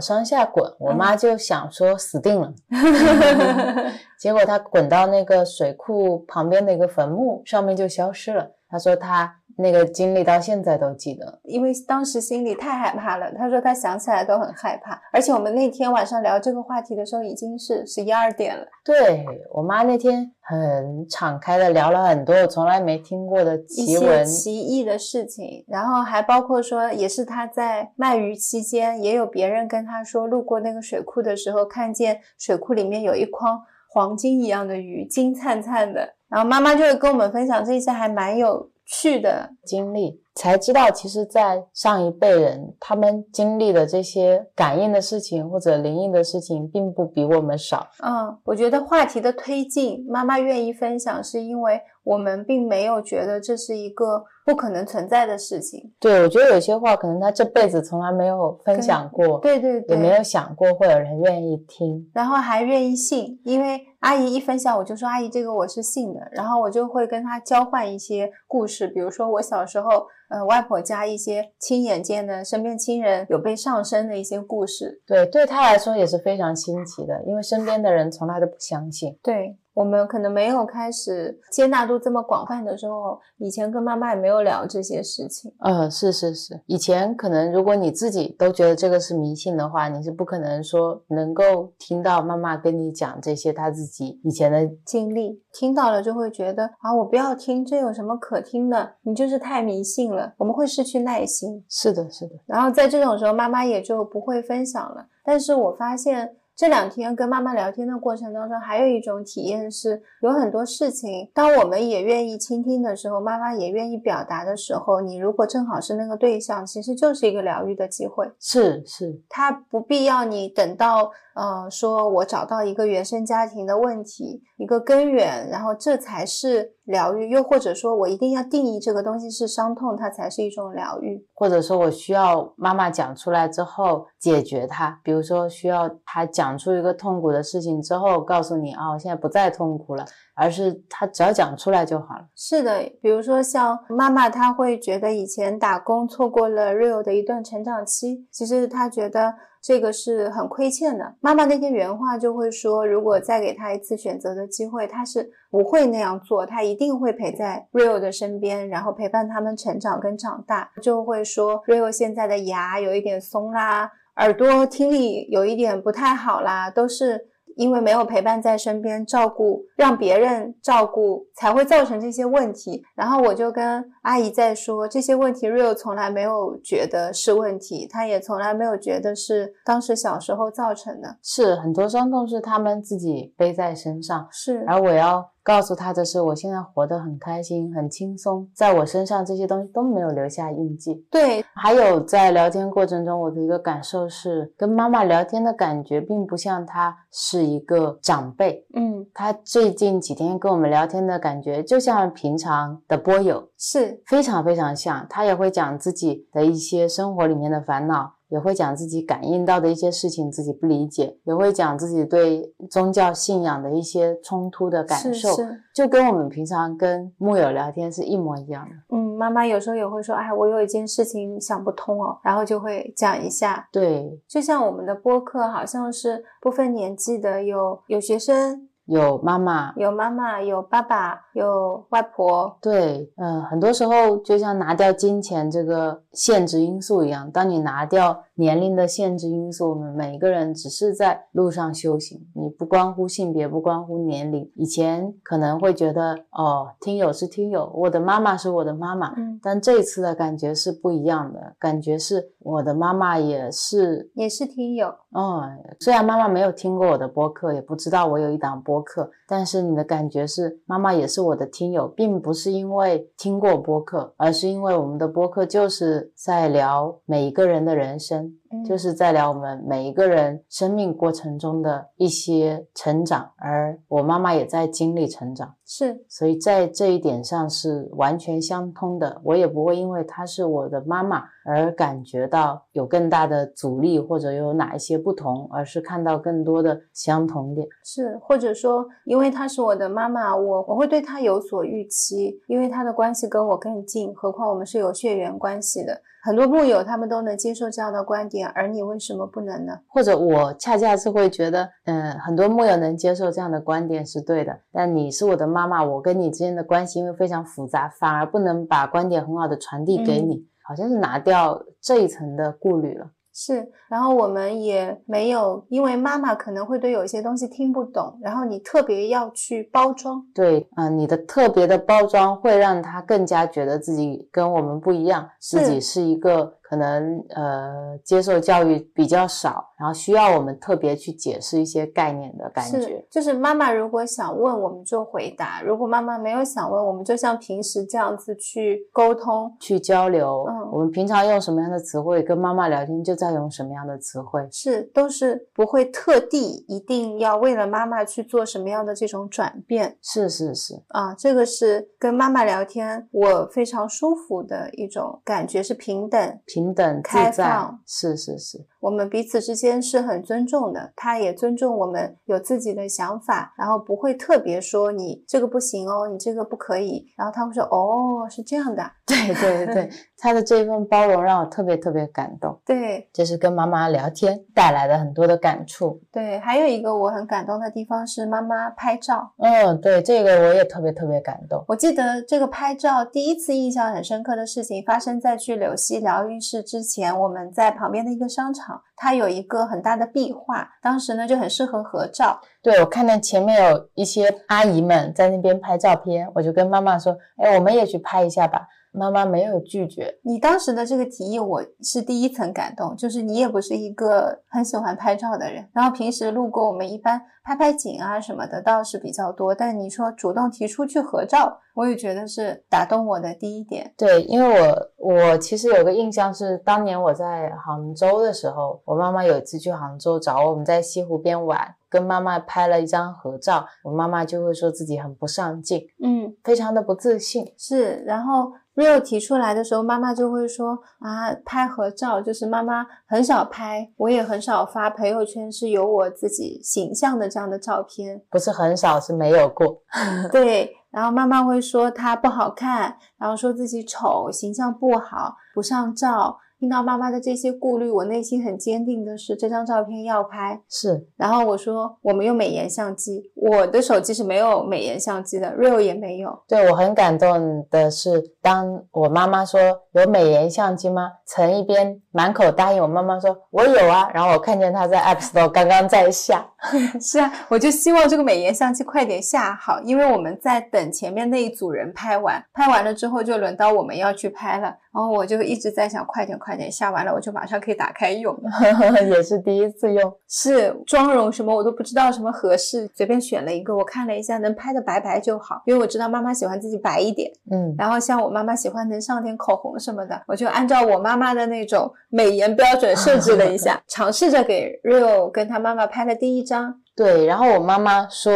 山下滚。我妈就想说死定了，结果它滚到那个水库旁边的一个坟墓上面就消失了。她说她那个经历到现在都记得。因为当时心里太害怕了，他说他想起来都很害怕，而且我们那天晚上聊这个话题的时候已经是十一二点了，对我妈那天很敞开的聊了很多我从来没听过的一些奇闻，奇异的事情，然后还包括说，也是她在卖鱼期间，也有别人跟她说，路过那个水库的时候，看见水库里面有一筐黄金一样的鱼，金灿灿的，然后妈妈就会跟我们分享这些还蛮有去的，经历，才知道，其实，在上一辈人他们经历的这些感应的事情或者灵异的事情，并不比我们少。嗯，我觉得话题的推进，妈妈愿意分享，是因为我们并没有觉得这是一个不可能存在的事情。对，我觉得有些话可能他这辈子从来没有分享过，对对对，也没有想过会有人愿意听。然后还愿意信，因为阿姨一分享，我就说阿姨这个我是信的，然后我就会跟她交换一些故事，比如说我小时候，呃，外婆家一些亲眼见的身边亲人有被上身的一些故事。对，对他来说也是非常新奇的，因为身边的人从来都不相信。对我们可能没有开始接纳度这么广泛的时候，以前跟妈妈也没有聊这些事情。嗯，是是是，以前可能如果你自己都觉得这个是迷信的话，你是不可能说能够听到妈妈跟你讲这些她自己以前的经历听到了就会觉得啊，我不要听，这有什么可听的？你就是太迷信了，我们会失去耐心。是的，是的，然后在这种时候，妈妈也就不会分享了。但是我发现这两天跟妈妈聊天的过程当中，还有一种体验是，有很多事情，当我们也愿意倾听的时候，妈妈也愿意表达的时候，你如果正好是那个对象，其实就是一个疗愈的机会。是是，他不必要你等到呃，说我找到一个原生家庭的问题，一个根源，然后这才是疗愈。又或者说我一定要定义这个东西是伤痛，它才是一种疗愈。或者说我需要妈妈讲出来之后解决它，比如说需要他讲出一个痛苦的事情之后，告诉你啊，我现在不再痛苦了，而是他只要讲出来就好了。是的，比如说像妈妈，她会觉得以前打工错过了 real 的一段成长期，其实她觉得。这个是很亏欠的。妈妈那天原话就会说，如果再给他一次选择的机会，他是不会那样做，他一定会陪在 Rio 的身边，然后陪伴他们成长跟长大。就会说，Rio 现在的牙有一点松啦，耳朵听力有一点不太好啦，都是。因为没有陪伴在身边照顾，让别人照顾才会造成这些问题。然后我就跟阿姨在说，这些问题 real 从来没有觉得是问题，他也从来没有觉得是当时小时候造成的。是很多伤痛是他们自己背在身上，是。而我要。告诉他的是，我现在活得很开心、很轻松，在我身上这些东西都没有留下印记。对，还有在聊天过程中，我的一个感受是，跟妈妈聊天的感觉，并不像她是一个长辈。嗯，她最近几天跟我们聊天的感觉，就像平常的波友，是非常非常像。她也会讲自己的一些生活里面的烦恼。也会讲自己感应到的一些事情，自己不理解；也会讲自己对宗教信仰的一些冲突的感受，就跟我们平常跟木友聊天是一模一样的。嗯，妈妈有时候也会说：“哎，我有一件事情想不通哦。”然后就会讲一下。对，就像我们的播客，好像是不分年纪的，有有学生。有妈妈，有妈妈，有爸爸，有外婆。对，嗯，很多时候就像拿掉金钱这个限制因素一样，当你拿掉年龄的限制因素，我们每一个人只是在路上修行。你不关乎性别，不关乎年龄。以前可能会觉得，哦，听友是听友，我的妈妈是我的妈妈。嗯，但这次的感觉是不一样的，感觉是我的妈妈也是，也是听友。嗯，虽然妈妈没有听过我的播客，也不知道我有一档播播客，但是你的感觉是妈妈也是我的听友，并不是因为听过播客，而是因为我们的播客就是在聊每一个人的人生。就是在聊我们每一个人生命过程中的一些成长，而我妈妈也在经历成长，是，所以在这一点上是完全相通的。我也不会因为她是我的妈妈而感觉到有更大的阻力或者有哪一些不同，而是看到更多的相同点。是，或者说因为她是我的妈妈，我我会对她有所预期，因为她的关系跟我更近，何况我们是有血缘关系的。很多木友他们都能接受这样的观点，而你为什么不能呢？或者我恰恰是会觉得，嗯，很多木友能接受这样的观点是对的。但你是我的妈妈，我跟你之间的关系因为非常复杂，反而不能把观点很好的传递给你，好像是拿掉这一层的顾虑了。是，然后我们也没有，因为妈妈可能会对有一些东西听不懂，然后你特别要去包装。对，嗯，你的特别的包装会让他更加觉得自己跟我们不一样，自己是一个。可能呃接受教育比较少，然后需要我们特别去解释一些概念的感觉。就是妈妈如果想问，我们就回答；如果妈妈没有想问，我们就像平时这样子去沟通、去交流。嗯，我们平常用什么样的词汇跟妈妈聊天，就在用什么样的词汇。是，都是不会特地一定要为了妈妈去做什么样的这种转变。是是是啊，这个是跟妈妈聊天，我非常舒服的一种感觉，是平等。平等、开放，是是是，我们彼此之间是很尊重的，他也尊重我们有自己的想法，然后不会特别说你这个不行哦，你这个不可以，然后他会说哦，是这样的，对对对，他的这份包容让我特别特别感动，对，这是跟妈妈聊天带来的很多的感触，对，还有一个我很感动的地方是妈妈拍照，嗯，对，这个我也特别特别感动，我记得这个拍照第一次印象很深刻的事情发生在去柳溪疗愈。室之前我们在旁边的一个商场，它有一个很大的壁画，当时呢就很适合合照。对我看到前面有一些阿姨们在那边拍照片，我就跟妈妈说：“哎，我们也去拍一下吧。”妈妈没有拒绝。你当时的这个提议，我是第一层感动，就是你也不是一个很喜欢拍照的人，然后平时路过我们一般拍拍景啊什么的倒是比较多，但你说主动提出去合照，我也觉得是打动我的第一点。对，因为我我其实有个印象是，当年我在杭州的时候，我妈妈有一次去杭州找我，我们在西湖边玩。跟妈妈拍了一张合照，我妈妈就会说自己很不上镜，嗯，非常的不自信。是，然后 Rio 提出来的时候，妈妈就会说啊，拍合照就是妈妈很少拍，我也很少发朋友圈是有我自己形象的这样的照片，不是很少，是没有过。对，然后妈妈会说她不好看，然后说自己丑，形象不好，不上照。听到妈妈的这些顾虑，我内心很坚定的是这张照片要拍。是，然后我说我们用美颜相机，我的手机是没有美颜相机的，Real 也没有。对我很感动的是，当我妈妈说有美颜相机吗？曾一边满口答应我妈妈说我有啊，然后我看见她在 App Store 刚刚在下。是啊，我就希望这个美颜相机快点下好，因为我们在等前面那一组人拍完，拍完了之后就轮到我们要去拍了。然后我就一直在想，快点快点下完了，我就马上可以打开用。也是第一次用，是妆容什么我都不知道什么合适，随便选了一个，我看了一下，能拍的白白就好，因为我知道妈妈喜欢自己白一点。嗯，然后像我妈妈喜欢能上点口红什么的，我就按照我妈妈的那种美颜标准设置了一下，尝试着给 Rio 跟他妈妈拍了第一张。对，然后我妈妈说，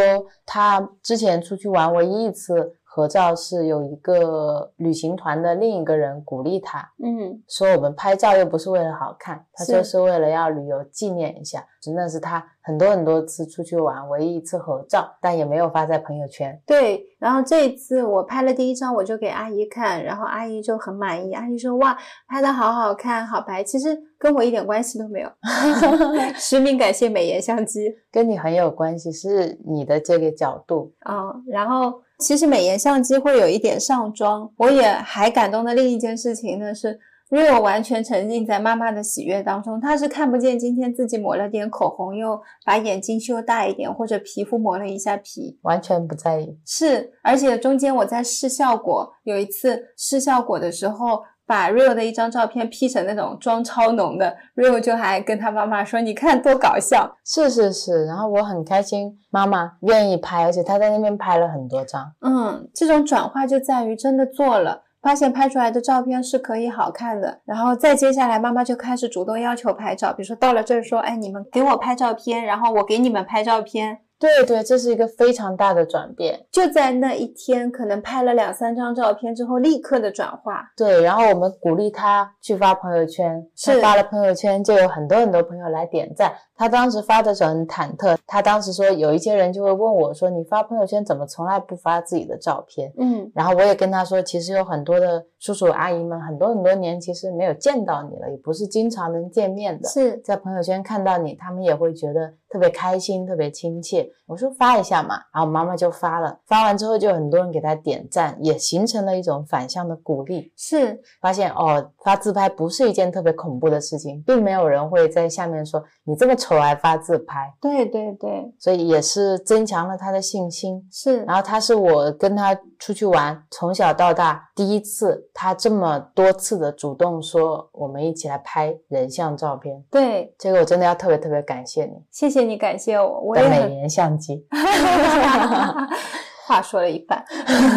她之前出去玩唯一一次。合照是有一个旅行团的另一个人鼓励他，嗯，说我们拍照又不是为了好看，他就是为了要旅游纪念一下。真的是他很多很多次出去玩唯一一次合照，但也没有发在朋友圈。对，然后这一次我拍了第一张，我就给阿姨看，然后阿姨就很满意，阿姨说哇，拍的好好看，好白。其实跟我一点关系都没有，实名感谢美颜相机，跟你很有关系，是你的这个角度。嗯，然后。其实美颜相机会有一点上妆，我也还感动的另一件事情呢是因为我完全沉浸在妈妈的喜悦当中，她是看不见今天自己抹了点口红，又把眼睛修大一点，或者皮肤磨了一下皮，完全不在意。是，而且中间我在试效果，有一次试效果的时候。把 Rio 的一张照片 P 成那种妆超浓的，Rio 就还跟他妈妈说：“你看多搞笑。”是是是，然后我很开心，妈妈愿意拍，而且她在那边拍了很多张。嗯，这种转化就在于真的做了，发现拍出来的照片是可以好看的，然后再接下来妈妈就开始主动要求拍照，比如说到了这儿说：“哎，你们给我拍照片，然后我给你们拍照片。”对对，这是一个非常大的转变。就在那一天，可能拍了两三张照片之后，立刻的转化。对，然后我们鼓励他去发朋友圈，是发了朋友圈，就有很多很多朋友来点赞。他当时发的时候很忐忑，他当时说有一些人就会问我说：“你发朋友圈怎么从来不发自己的照片？”嗯，然后我也跟他说，其实有很多的叔叔阿姨们，很多很多年其实没有见到你了，也不是经常能见面的，是在朋友圈看到你，他们也会觉得特别开心，特别亲切。我说发一下嘛，然后妈妈就发了，发完之后就很多人给他点赞，也形成了一种反向的鼓励。是发现哦，发自拍不是一件特别恐怖的事情，并没有人会在下面说你这么丑。还发自拍，对对对，所以也是增强了他的信心。是，然后他是我跟他出去玩，从小到大第一次，他这么多次的主动说我们一起来拍人像照片。对，这个我真的要特别特别感谢你，谢谢你感谢我，我的美颜相机。话说了一半，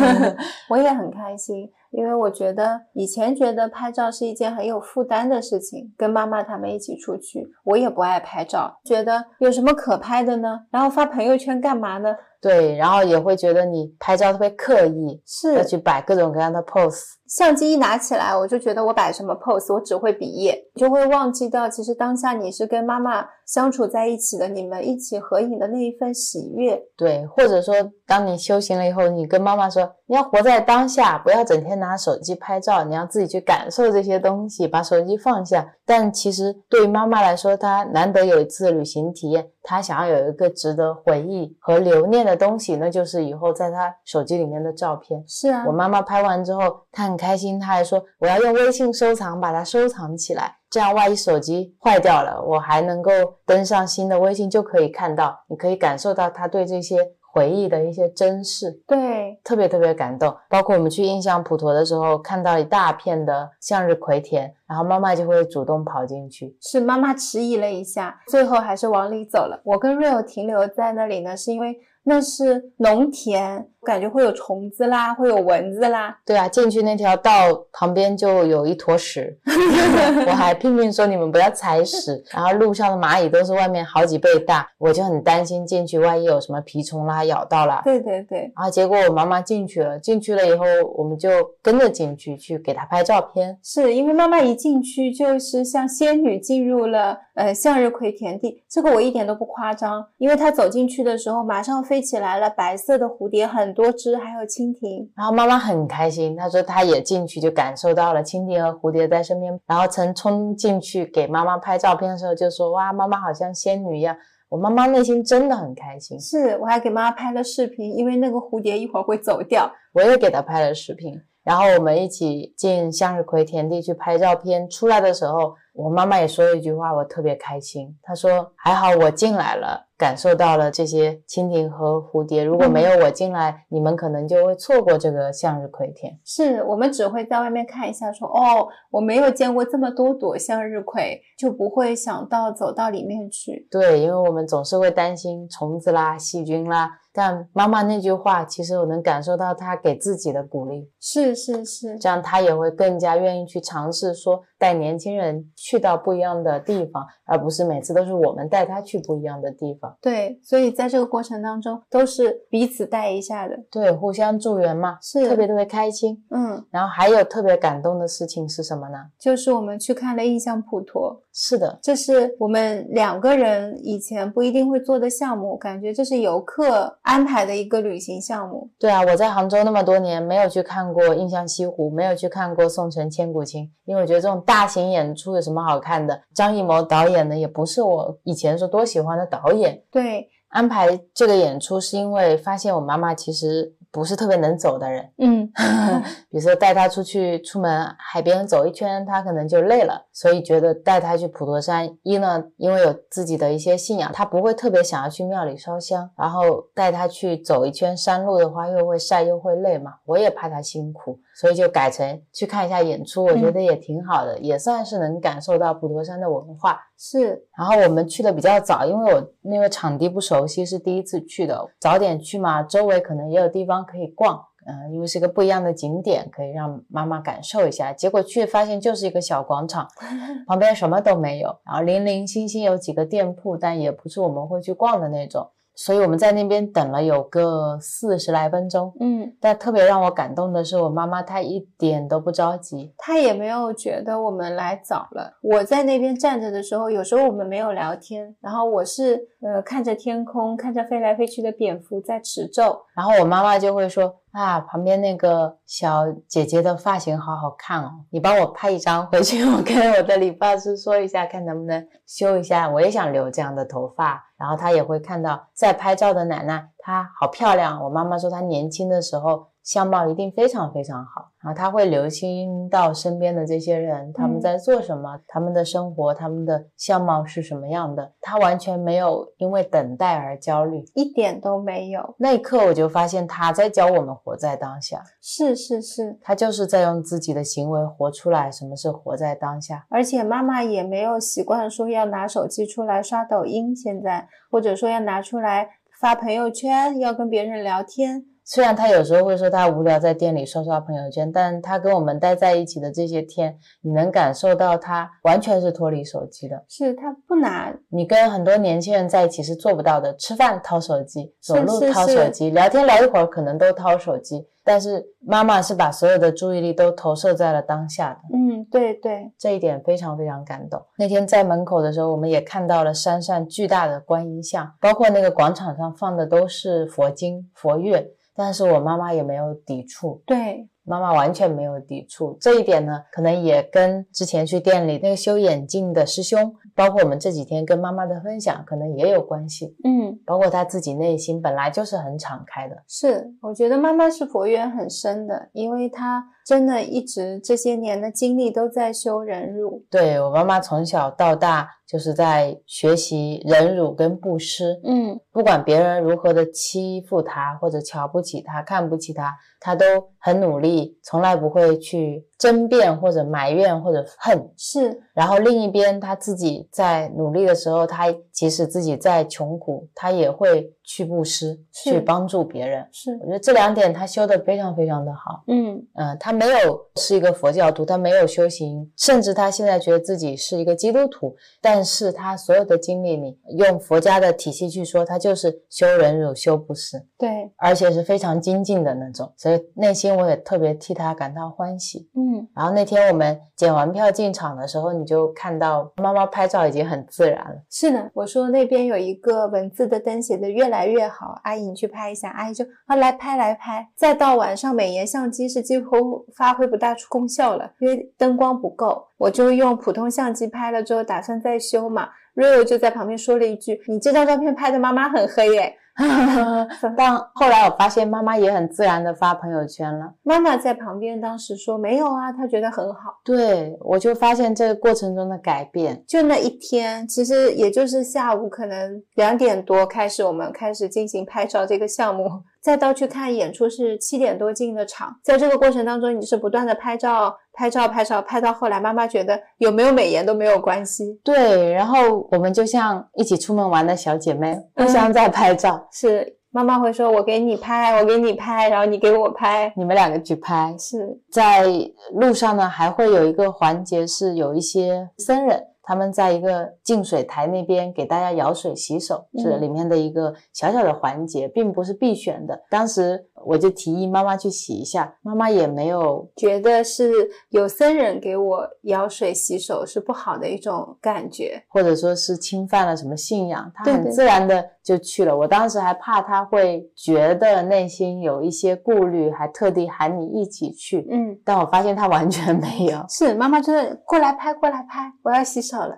我也很开心。因为我觉得以前觉得拍照是一件很有负担的事情，跟妈妈他们一起出去，我也不爱拍照，觉得有什么可拍的呢？然后发朋友圈干嘛呢？对，然后也会觉得你拍照特别刻意，是要去摆各种各样的 pose。相机一拿起来，我就觉得我摆什么 pose，我只会比耶，就会忘记掉其实当下你是跟妈妈相处在一起的，你们一起合影的那一份喜悦。对，或者说当你修行了以后，你跟妈妈说，你要活在当下，不要整天拿手机拍照，你要自己去感受这些东西，把手机放下。但其实对于妈妈来说，她难得有一次旅行体验，她想要有一个值得回忆和留念的东西，那就是以后在他手机里面的照片。是啊，我妈妈拍完之后，她很。开心，她还说我要用微信收藏，把它收藏起来，这样万一手机坏掉了，我还能够登上新的微信，就可以看到，你可以感受到他对这些回忆的一些珍视，对，特别特别感动。包括我们去印象普陀的时候，看到一大片的向日葵田，然后妈妈就会主动跑进去。是妈妈迟疑了一下，最后还是往里走了。我跟 Real 停留在那里呢，是因为那是农田。感觉会有虫子啦，会有蚊子啦。对啊，进去那条道旁边就有一坨屎，我还拼命说你们不要踩屎。然后路上的蚂蚁都是外面好几倍大，我就很担心进去万一有什么蜱虫啦咬到了。对对对。然后结果我妈妈进去了，进去了以后我们就跟着进去去给她拍照片。是因为妈妈一进去就是像仙女进入了呃向日葵田地，这个我一点都不夸张，因为她走进去的时候马上飞起来了白色的蝴蝶很。很多只，还有蜻蜓，然后妈妈很开心，她说她也进去就感受到了蜻蜓和蝴蝶在身边，然后曾冲进去给妈妈拍照片的时候就说哇，妈妈好像仙女一样，我妈妈内心真的很开心。是我还给妈妈拍了视频，因为那个蝴蝶一会儿会走掉，我也给她拍了视频，然后我们一起进向日葵田地去拍照片，出来的时候，我妈妈也说了一句话，我特别开心，她说还好我进来了。感受到了这些蜻蜓和蝴蝶，如果没有我进来，你们可能就会错过这个向日葵田。是我们只会在外面看一下，说哦，我没有见过这么多朵向日葵，就不会想到走到里面去。对，因为我们总是会担心虫子啦、细菌啦。但妈妈那句话，其实我能感受到她给自己的鼓励。是是是，这样她也会更加愿意去尝试，说带年轻人去到不一样的地方，而不是每次都是我们带他去不一样的地方。对，所以在这个过程当中，都是彼此带一下的，对，互相助援嘛，是特别特别开心。嗯，然后还有特别感动的事情是什么呢？就是我们去看了印象普陀。是的，这是我们两个人以前不一定会做的项目，感觉这是游客安排的一个旅行项目。对啊，我在杭州那么多年，没有去看过印象西湖，没有去看过宋城千古情，因为我觉得这种大型演出有什么好看的？张艺谋导演呢，也不是我以前说多喜欢的导演。对，安排这个演出是因为发现我妈妈其实。不是特别能走的人，嗯，比如说带她出去出门海边走一圈，她可能就累了，所以觉得带她去普陀山，一呢，因为有自己的一些信仰，她不会特别想要去庙里烧香，然后带她去走一圈山路的话，又会晒又会累嘛，我也怕她辛苦。所以就改成去看一下演出，我觉得也挺好的，也算是能感受到普陀山的文化。是，然后我们去的比较早，因为我那个场地不熟悉，是第一次去的，早点去嘛，周围可能也有地方可以逛，嗯，因为是个不一样的景点，可以让妈妈感受一下。结果去发现就是一个小广场，旁边什么都没有，然后零零星星有几个店铺，但也不是我们会去逛的那种。所以我们在那边等了有个四十来分钟，嗯，但特别让我感动的是，我妈妈她一点都不着急，她也没有觉得我们来早了。我在那边站着的时候，有时候我们没有聊天，然后我是呃看着天空，看着飞来飞去的蝙蝠在持咒，然后我妈妈就会说。啊，旁边那个小姐姐的发型好好看哦，你帮我拍一张回去，我跟我的理发师说一下，看能不能修一下，我也想留这样的头发。然后她也会看到在拍照的奶奶，她好漂亮。我妈妈说她年轻的时候。相貌一定非常非常好，然后他会留心到身边的这些人，他们在做什么，他们的生活，他们的相貌是什么样的。他完全没有因为等待而焦虑，一点都没有。那一刻我就发现他在教我们活在当下。是是是，他就是在用自己的行为活出来什么是活在当下。而且妈妈也没有习惯说要拿手机出来刷抖音，现在或者说要拿出来发朋友圈，要跟别人聊天。虽然他有时候会说他无聊，在店里刷刷朋友圈，但他跟我们待在一起的这些天，你能感受到他完全是脱离手机的。是他不拿，你跟很多年轻人在一起是做不到的。吃饭掏手机，走路掏手机，聊天聊一会儿可能都掏手机。但是妈妈是把所有的注意力都投射在了当下的。嗯，对对，这一点非常非常感动。那天在门口的时候，我们也看到了山上巨大的观音像，包括那个广场上放的都是佛经佛乐。但是我妈妈也没有抵触，对，妈妈完全没有抵触。这一点呢，可能也跟之前去店里那个修眼镜的师兄，包括我们这几天跟妈妈的分享，可能也有关系。嗯，包括他自己内心本来就是很敞开的。是，我觉得妈妈是佛缘很深的，因为她真的一直这些年的经历都在修忍辱。对我妈妈从小到大。就是在学习忍辱跟布施。嗯不管别人如何的欺负她，或者瞧不起她、看不起她，她都很努力，从来不会去争辩或者埋怨或者恨。是然后另一边，她自己在努力的时候，她即使自己再穷苦，她也会去布施，去帮助别人。是我觉得这两点他修的非常非常的好。嗯嗯，他没有是一个佛教徒，他没有修行，甚至他现在觉得自己是一个基督徒，但是他所有的经历，你用佛家的体系去说，他就是修忍辱、修布施，对而且是非常精进的那种，所以内心我也特别替他感到欢喜。嗯然后那天我们检完票进场的时候，你就看到妈妈拍照已经很自然了。是的，我说那边有一个文字的灯写的越来越好，阿姨你去拍一下，阿姨就啊来拍来拍。再到晚上美颜相机是几乎发挥不大出功效了，因为灯光不够，我就用普通相机拍了之后打算再修嘛。瑞瑞就在旁边说了一句：“你这张照片拍的妈妈很黑耶。” 但后来我发现妈妈也很自然的发朋友圈了。妈妈在旁边当时说：“没有啊，她觉得很好。”对，我就发现这个过程中的改变。就那一天，其实也就是下午可能两点多开始，我们开始进行拍照这个项目，再到去看演出是七点多进的场。在这个过程当中，你是不断的拍照、拍照、拍照，拍到后来，妈妈觉得有没有美颜都没有关系。对，然后我们就像一起出门玩的小姐妹，互相在拍照，是妈妈会说：“我给你拍，我给你拍，然后你给我拍。你们两个去拍”。是，在路上呢，还会有一个环节是有一些僧人。他们在一个净水台那边给大家舀水洗手，是嗯里面的一个小小的环节，并不是必选的。当时我就提议妈妈去洗一下，妈妈也没有觉得是有僧人给我舀水洗手是不好的一种感觉。或者说是侵犯了什么信仰，她很自然的就去了。我当时还怕她会觉得内心有一些顾虑，还特地喊你一起去。嗯，但我发现她完全没有，是妈妈真的过来拍，过来拍，我要洗手了。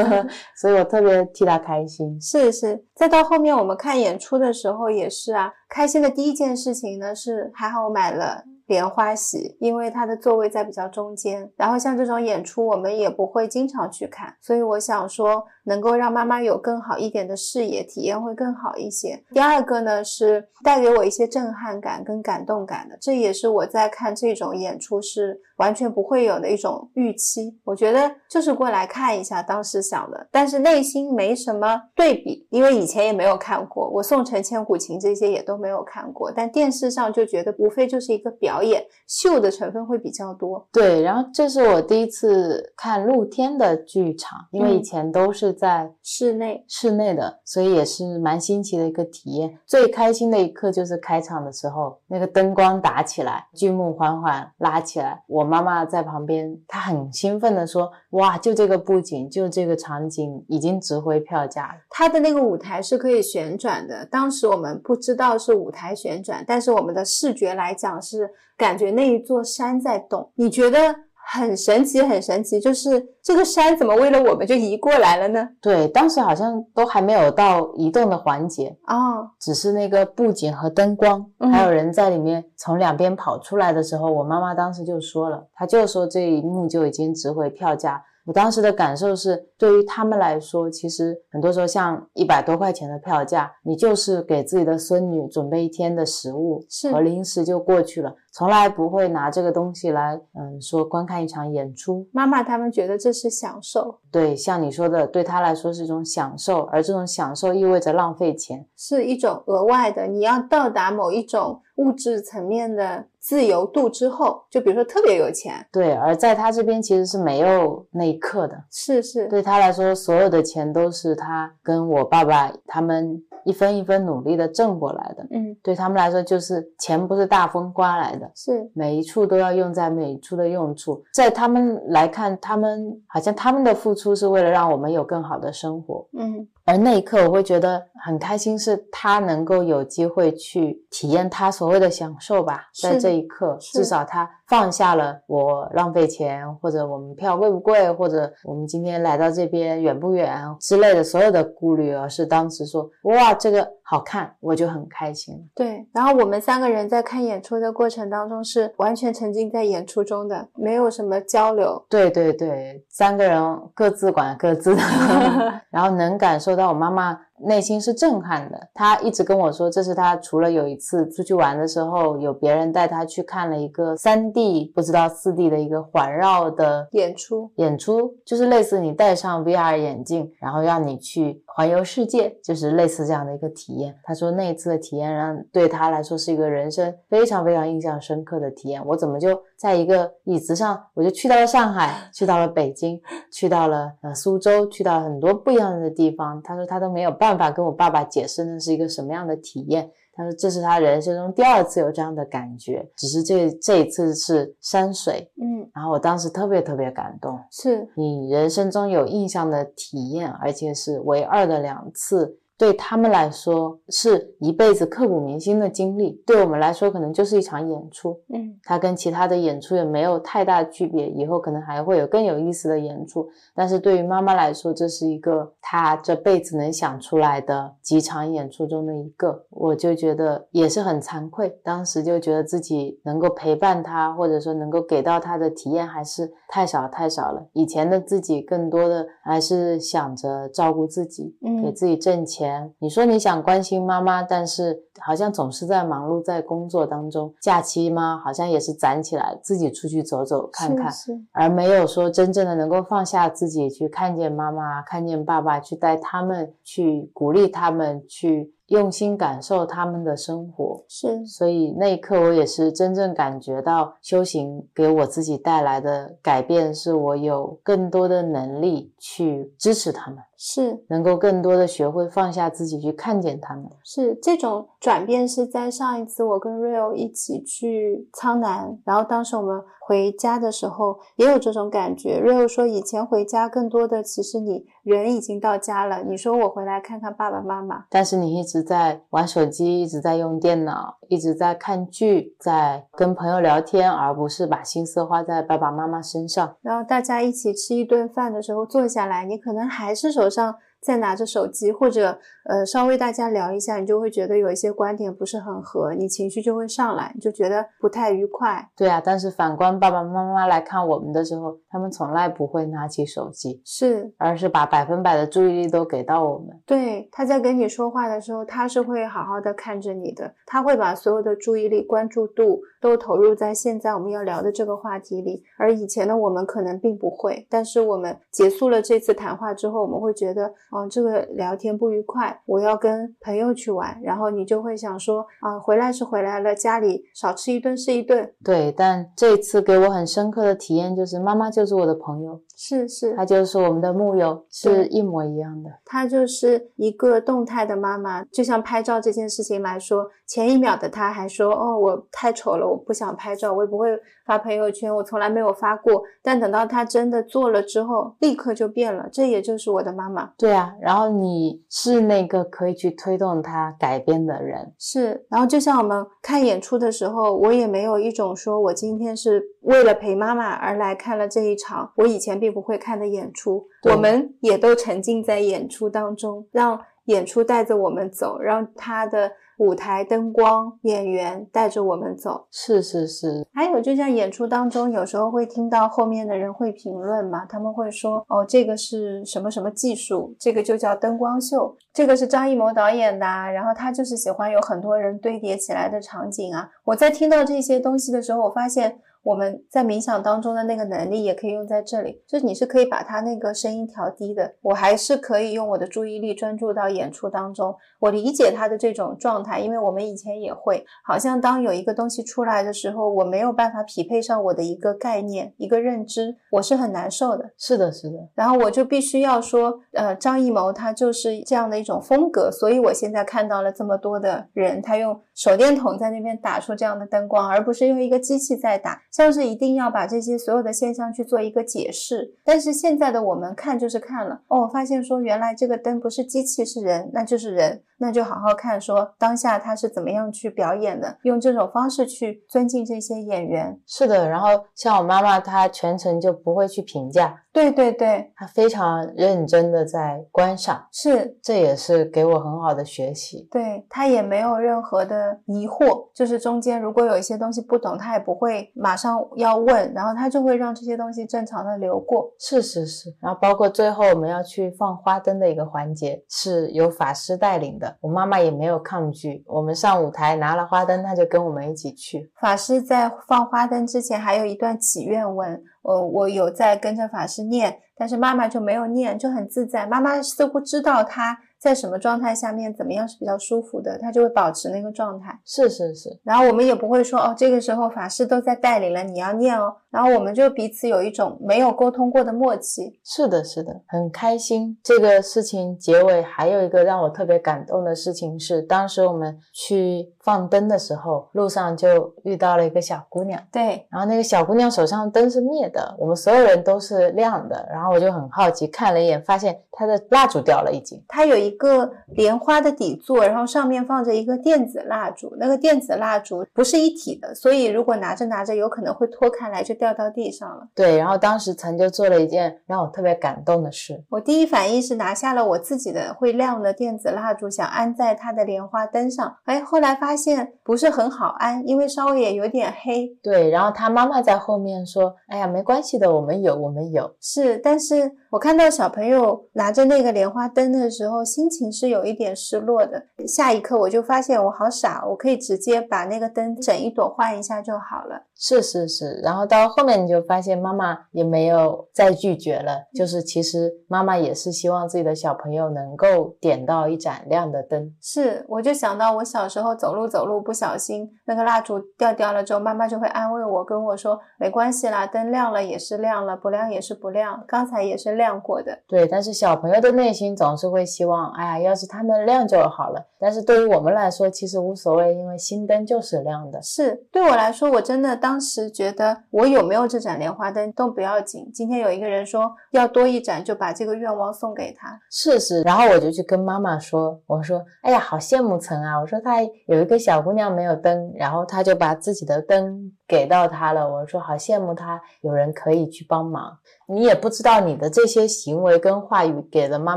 所以我特别替她开心。是是，再到后面我们看演出的时候也是啊，开心的第一件事情呢是还好我买了莲花席，因为它的座位在比较中间。然后像这种演出我们也不会经常去看，所以我想说能够让妈妈有更好一点的视野体验会更好一些。第二个呢是带给我一些震撼感跟感动感的，这也是我在看这种演出是完全不会有的一种预期。我觉得就是过来看一下，当时想的，但是内心没什么对比，因为以前也没有看过，我宋城千古情这些也都没有看过，但电视上就觉得无非就是一个表演秀的成分会比较多。对，然后这是我第一次看露天的剧场，因为以嗯前都是在室内室内的，所以也是蛮新奇的一个体验。最开心的一刻就是开场的时候，那个灯光打起来，剧目缓缓拉起来，我妈妈在旁边，她很兴奋的说：“哇，就这个布景，就这个场景，已经值回票价了。它的那个舞台是可以旋转的，当时我们不知道是舞台旋转，但是我们的视觉来讲是感觉那一座山在动，你觉得很神奇，很神奇，就是这个山怎么为了我们就移过来了呢？”对，当时好像都还没有到移动的环节，哦，只是那个布景和灯光，嗯还有人在里面从两边跑出来的时候，我妈妈当时就说了，她就说这一幕就已经值回票价。我当时的感受是，对于他们来说，其实很多时候像一百多块钱的票价，你就是给自己的孙女准备一天的食物是和零食就过去了，从来不会拿这个东西来，嗯，说观看一场演出。妈妈他们觉得这是享受，对，像你说的，对他来说是一种享受，而这种享受意味着浪费钱。是一种额外的，你要到达某一种物质层面的自由度之后，就比如说特别有钱，对，而在他这边其实是没有那一刻的。是是，对他来说，所有的钱都是他跟我爸爸他们一分一分努力的挣过来的。嗯，对他们来说，就是钱不是大风刮来的，是每一处都要用在每一处的用处。在他们来看，他们好像他们的付出是为了让我们有更好的生活。嗯而那一刻，我会觉得很开心，是他能够有机会去体验他所谓的享受吧。在这一刻，至少他放下了我浪费钱，或者我们票贵不贵，或者我们今天来到这边远不远之类的所有的顾虑，而是当时说哇这个好看，我就很开心。对，然后我们三个人在看演出的过程当中是完全沉浸在演出中的，没有什么交流。对对对，三个人各自管各自的，然后能感受到我妈妈。内心是震撼的，他一直跟我说，这是他除了有一次出去玩的时候，有别人带他去看了一个三 D 不知道四 D 的一个环绕的演出，演出就是类似你戴上 VR 眼镜，然后让你去环游世界，就是类似这样的一个体验。他说那一次的体验让对他来说是一个人生非常非常印象深刻的体验。我怎么就在一个椅子上，我就去到了上海，去到了北京，去到了呃苏州，去到很多不一样的地方。他说他都没有办。办法跟我爸爸解释那是一个什么样的体验。他说这是他人生中第二次有这样的感觉，只是这这一次是山水。嗯，然后我当时特别特别感动。是你人生中有印象的体验，而且是唯二的两次。对他们来说是一辈子刻骨铭心的经历，对我们来说可能就是一场演出。嗯，它跟其他的演出也没有太大区别，以后可能还会有更有意思的演出。但是对于妈妈来说，这是一个她这辈子能想出来的几场演出中的一个，我就觉得也是很惭愧。当时就觉得自己能够陪伴她，或者说能够给到她的体验还是太少太少了。以前的自己更多的还是想着照顾自己，给自己挣钱。你说你想关心妈妈，但是好像总是在忙碌在工作当中。假期嘛？好像也是攒起来自己出去走走看看，而没有说真正的能够放下自己去看见妈妈、看见爸爸，去带他们，去鼓励他们，去用心感受他们的生活。是，所以那一刻我也是真正感觉到修行给我自己带来的改变，是我有更多的能力去支持他们。是能够更多的学会放下自己去看见他们，是这种转变是在上一次我跟 Rio 一起去苍南，然后当时我们回家的时候也有这种感觉。Rio 说以前回家更多的其实你人已经到家了，你说我回来看看爸爸妈妈，但是你一直在玩手机，一直在用电脑，一直在看剧，在跟朋友聊天，而不是把心思花在爸爸妈妈身上。然后大家一起吃一顿饭的时候坐下来，你可能还是手上。在拿着手机，或者呃稍微大家聊一下，你就会觉得有一些观点不是很合，你情绪就会上来，你就觉得不太愉快。对啊，但是反观爸爸妈妈来看我们的时候，他们从来不会拿起手机，是，而是把百分百的注意力都给到我们。对，他在跟你说话的时候，他是会好好的看着你的，他会把所有的注意力、关注度都投入在现在我们要聊的这个话题里，而以前的我们可能并不会。但是我们结束了这次谈话之后，我们会觉得。嗯，这个聊天不愉快，我要跟朋友去玩，然后你就会想说，啊，回来是回来了，家里少吃一顿是一顿。对，但这次给我很深刻的体验就是，妈妈就是我的朋友，是是，她就是我们的木友，是一模一样的。她就是一个动态的妈妈，就像拍照这件事情来说，前一秒的她还说，哦，我太丑了，我不想拍照，我也不会发朋友圈，我从来没有发过。但等到他真的做了之后，立刻就变了，这也就是我的妈妈。对啊。然后你是那个可以去推动他改变的人，是。然后就像我们看演出的时候，我也没有一种说我今天是为了陪妈妈而来看了这一场我以前并不会看的演出，我们也都沉浸在演出当中，让演出带着我们走，让他的。舞台灯光、演员带着我们走，是是是。还有，就像演出当中，有时候会听到后面的人会评论嘛，他们会说：“哦，这个是什么什么技术，这个就叫灯光秀，这个是张艺谋导演的，然后他就是喜欢有很多人堆叠起来的场景啊。”我在听到这些东西的时候，我发现。我们在冥想当中的那个能力也可以用在这里，就是你是可以把它那个声音调低的，我还是可以用我的注意力专注到演出当中。我理解他的这种状态，因为我们以前也会，好像当有一个东西出来的时候，我没有办法匹配上我的一个概念、一个认知，我是很难受的。是的，是的。然后我就必须要说，呃，张艺谋他就是这样的一种风格，所以我现在看到了这么多的人，他用手电筒在那边打出这样的灯光，而不是用一个机器在打，像是一定要把这些所有的现象去做一个解释。但是现在的我们看就是看了，哦，发现说原来这个灯不是机器是人，那就是人。那就好好看，说当下他是怎么样去表演的，用这种方式去尊敬这些演员。是的，然后像我妈妈，她全程就不会去评价。对对对，她非常认真的在观赏，是，这也是给我很好的学习。对他也没有任何的疑惑，就是中间如果有一些东西不懂，他也不会马上要问，然后他就会让这些东西正常的流过。是是是，然后包括最后我们要去放花灯的一个环节，是由法师带领的。我妈妈也没有抗拒，我们上舞台拿了花灯，他就跟我们一起去。法师在放花灯之前还有一段祈愿文，我我有在跟着法师念，但是妈妈就没有念，就很自在。妈妈似乎知道他。在什么状态下面怎么样是比较舒服的，他就会保持那个状态。是是是，然后我们也不会说哦，这个时候法师都在带领了，你要念哦。然后我们就彼此有一种没有沟通过的默契。是的，是的，很开心。这个事情结尾还有一个让我特别感动的事情是，当时我们去放灯的时候，路上就遇到了一个小姑娘。对，然后那个小姑娘手上灯是灭的，我们所有人都是亮的。然后我就很好奇，看了一眼，发现她的蜡烛掉了，已经。她有一。个莲花的底座，然后上面放着一个电子蜡烛，那个电子蜡烛不是一体的，所以如果拿着拿着，有可能会脱开来就掉到地上了。对，然后当时曾就做了一件让我特别感动的事，我第一反应是拿下了我自己的会亮的电子蜡烛，想安在她的莲花灯上。哎，后来发现不是很好安，因为稍微也有点黑。对，然后他妈妈在后面说：“哎呀，没关系的，我们有，我们有。”是，但是我看到小朋友拿着那个莲花灯的时候。心情是有一点失落的。下一刻我就发现我好傻，我可以直接把那个灯整一朵换一下就好了。是是是，然后到后面你就发现妈妈也没有再拒绝了，就是其实妈妈也是希望自己的小朋友能够点到一盏亮的灯。是，我就想到我小时候走路走路不小心那个蜡烛掉掉了之后，妈妈就会安慰我，跟我说没关系啦，灯亮了也是亮了，不亮也是不亮，刚才也是亮过的。对，但是小朋友的内心总是会希望。哎呀，要是它能亮就好了。但是对于我们来说，其实无所谓，因为新灯就是亮的。是对我来说，我真的当当时觉得我有没有这盏莲花灯都不要紧。今天有一个人说要多一盏，就把这个愿望送给他。是是，然后我就去跟妈妈说，我说，哎呀，好羡慕曾啊！我说他有一个小姑娘没有灯，然后他就把自己的灯给到他了。我说好羡慕他，有人可以去帮忙。你也不知道你的这些行为跟话语给了妈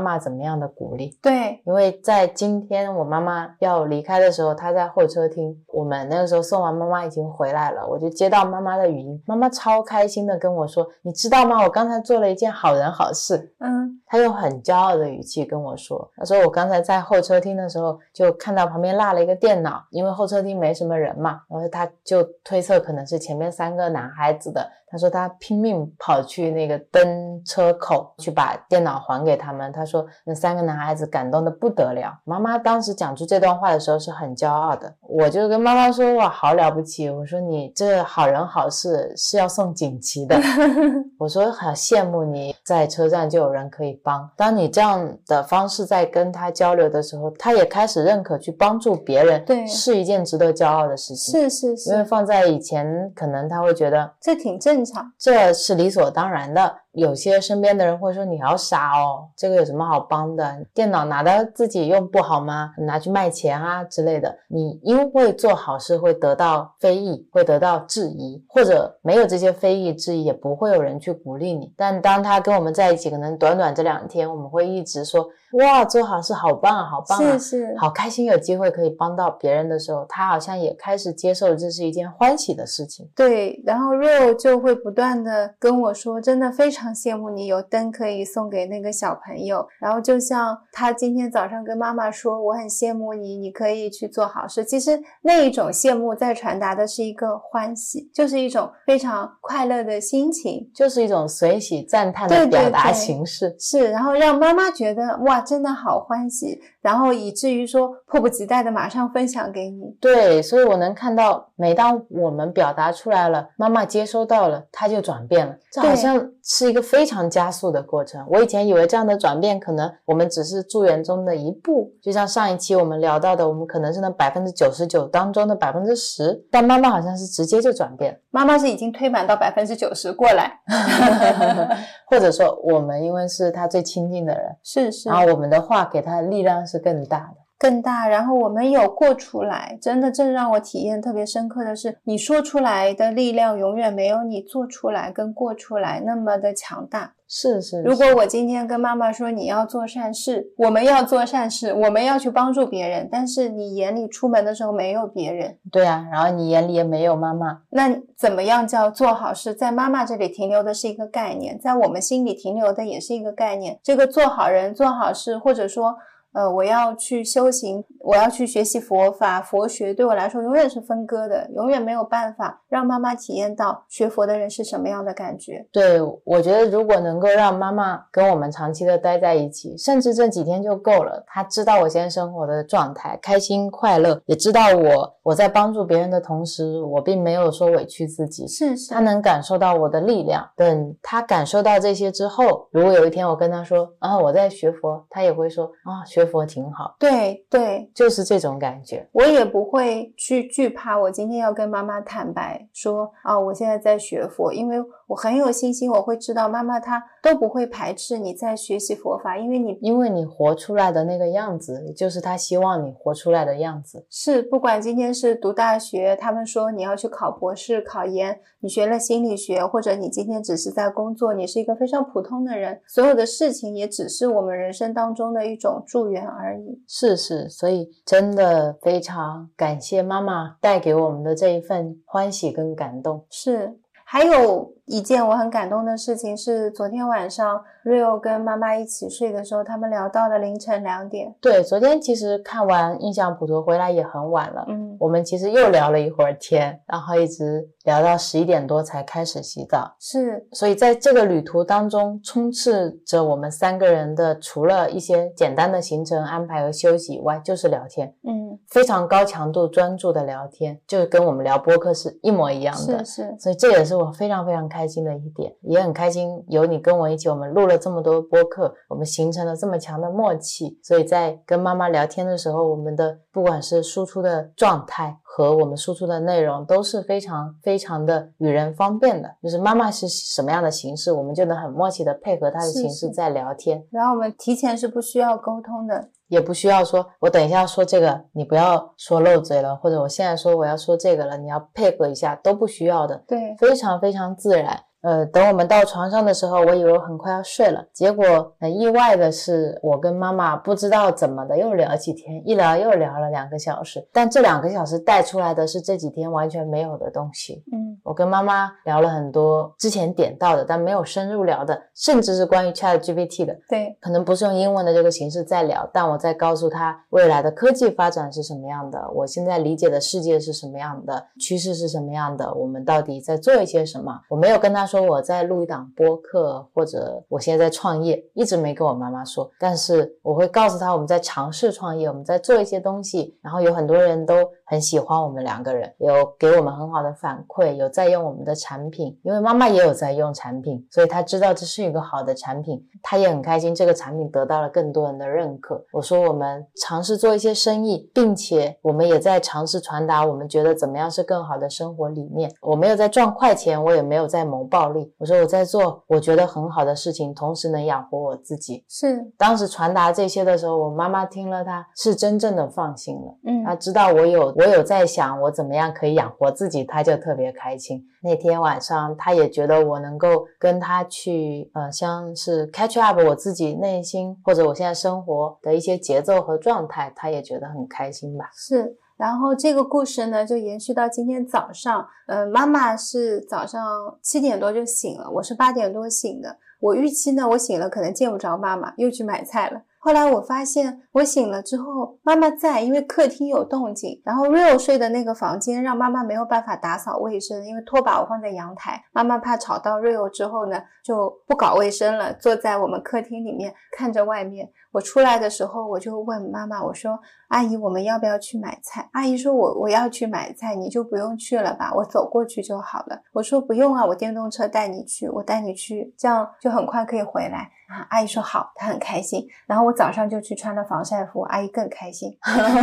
妈怎么样的鼓励。对，因为在今天我妈妈要离开的时候，她在候车厅。我们那个时候送完妈妈已经回来了，我就接到妈妈的语音，妈妈超开心的跟我说：“你知道吗？我刚才做了一件好人好事。”嗯，她用很骄傲的语气跟我说：“她说我刚才在候车厅的时候，就看到旁边落了一个电脑，因为候车厅没什么人嘛，然后她就推测可能是前面三个男孩子的。”他说他拼命跑去那个登车口去把电脑还给他们。他说那三个男孩子感动的不得了。妈妈当时讲出这段话的时候是很骄傲的。我就跟妈妈说哇，好了不起！我说你这好人好事是要送锦旗的。我说好羡慕你在车站就有人可以帮。当你这样的方式在跟他交流的时候，他也开始认可去帮助别人，对，是一件值得骄傲的事情。是是是，因为放在以前，可能他会觉得这挺正。这是理所当然的。有些身边的人会说你好傻哦，这个有什么好帮的？电脑拿到自己用不好吗？拿去卖钱啊之类的。你因为做好事会得到非议，会得到质疑，或者没有这些非议质疑，也不会有人去鼓励你。但当他跟我们在一起，可能短短这两天，我们会一直说哇，做好事好棒啊，好棒啊，是是，好开心，有机会可以帮到别人的时候，他好像也开始接受这是一件欢喜的事情。对，然后肉就会不断的跟我说，真的非常。常羡慕你有灯可以送给那个小朋友，然后就像他今天早上跟妈妈说，我很羡慕你，你可以去做好事。其实那一种羡慕在传达的是一个欢喜，就是一种非常快乐的心情，就是一种随喜赞叹的表达形式。是，然后让妈妈觉得哇，真的好欢喜，然后以至于说迫不及待的马上分享给你。对，所以我能看到，每当我们表达出来了，妈妈接收到了，她就转变了，这好像。是一个非常加速的过程。我以前以为这样的转变可能我们只是助缘中的一步，就像上一期我们聊到的，我们可能是那百分之九十九当中的百分之十，但妈妈好像是直接就转变，妈妈是已经推满到百分之九十过来 或者说我们因为是她最亲近的人，是是，然后我们的话给她的力量是更大的。更大，然后我们有过出来，真的，这让我体验特别深刻的是，你说出来的力量永远没有你做出来跟过出来那么的强大。是是，如果我今天跟妈妈说你要做善事，我们要做善事，我们要去帮助别人，但是你眼里出门的时候没有别人，对啊，然后你眼里也没有妈妈，那怎么样叫做好事？在妈妈这里停留的是一个概念，在我们心里停留的也是一个概念。这个做好人、做好事，或者说。呃，我要去修行，我要去学习佛法、佛学，对我来说永远是分割的，永远没有办法让妈妈体验到学佛的人是什么样的感觉。对，我觉得如果能够让妈妈跟我们长期的待在一起，甚至这几天就够了。她知道我现在生活的状态，开心快乐，也知道我我在帮助别人的同时，我并没有说委屈自己。是是，她能感受到我的力量。等她感受到这些之后，如果有一天我跟她说啊，我在学佛，她也会说啊，学。佛挺好，对对，就是这种感觉。我也不会去惧怕，我今天要跟妈妈坦白说啊，我现在在学佛，因为我很有信心，我会知道妈妈她都不会排斥你在学习佛法，因为你因为你活出来的那个样子，就是她希望你活出来的样子。是，不管今天是读大学，他们说你要去考博士、考研，你学了心理学，或者你今天只是在工作，你是一个非常普通的人，所有的事情也只是我们人生当中的一种助缘而已。是是，所以真的非常感谢妈妈带给我们的这一份欢喜跟感动。是，还有。一件我很感动的事情是，昨天晚上 Rio 跟妈妈一起睡的时候，他们聊到了凌晨两点。对，昨天其实看完印象普陀回来也很晚了，嗯，我们其实又聊了一会儿天，然后一直聊到十一点多才开始洗澡。是，所以在这个旅途当中，充斥着我们三个人的，除了一些简单的行程安排和休息以外，就是聊天，嗯，非常高强度专注的聊天，就是跟我们聊播客是一模一样的。是是，所以这也是我非常非常。开心的一点，也很开心有你跟我一起，我们录了这么多播客，我们形成了这么强的默契。所以在跟妈妈聊天的时候，我们的不管是输出的状态和我们输出的内容都是非常非常的与人方便的。就是妈妈是什么样的形式，我们就能很默契的配合她的形式在聊天。然后我们提前是不需要沟通的，也不需要说我等一下要说这个，你不要说漏嘴了，或者我现在说我要说这个了，你要配合一下，都不需要的。对，非常非常自然。呃，等我们到床上的时候，我以为我很快要睡了，结果很意外的是，我跟妈妈不知道怎么的又聊起天，一聊又聊了两个小时。但这两个小时带出来的是这几天完全没有的东西。嗯，我跟妈妈聊了很多之前点到的，但没有深入聊的，甚至是关于 Chat GPT 的。对，可能不是用英文的这个形式在聊，但我在告诉他未来的科技发展是什么样的，我现在理解的世界是什么样的，趋势是什么样的，我们到底在做一些什么。我没有跟他说。说我在录一档播客，或者我现在在创业，一直没跟我妈妈说。但是我会告诉她，我们在尝试创业，我们在做一些东西。然后有很多人都很喜欢我们两个人，有给我们很好的反馈，有在用我们的产品。因为妈妈也有在用产品，所以她知道这是一个好的产品，她也很开心。这个产品得到了更多人的认可。我说我们尝试做一些生意，并且我们也在尝试传达我们觉得怎么样是更好的生活理念。我没有在赚快钱，我也没有在谋暴利。我说我在做我觉得很好的事情，同时能养活我自己。是当时传达这些的时候，我妈妈听了，她是真正的放心了。嗯，她知道我有我我有在想我怎么样可以养活自己，他就特别开心。那天晚上，他也觉得我能够跟他去，呃，像是 catch up 我自己内心或者我现在生活的一些节奏和状态，他也觉得很开心吧。是。然后这个故事呢，就延续到今天早上。呃，妈妈是早上七点多就醒了，我是八点多醒的。我预期呢，我醒了可能见不着妈妈，又去买菜了。后来我发现我醒了之后，妈妈在，因为客厅有动静，然后 Real 睡的那个房间让妈妈没有办法打扫卫生，因为拖把我放在阳台，妈妈怕吵到 Real 之后呢，就不搞卫生了，坐在我们客厅里面看着外面。我出来的时候，我就问妈妈，我说：“阿姨，我们要不要去买菜？”阿姨说：“我我要去买菜，你就不用去了吧，我走过去就好了。”我说：“不用啊，我电动车带你去，我带你去，这样就很快可以回来。”啊，阿姨说好，她很开心。然后我早上就去穿了防晒服，阿姨更开心。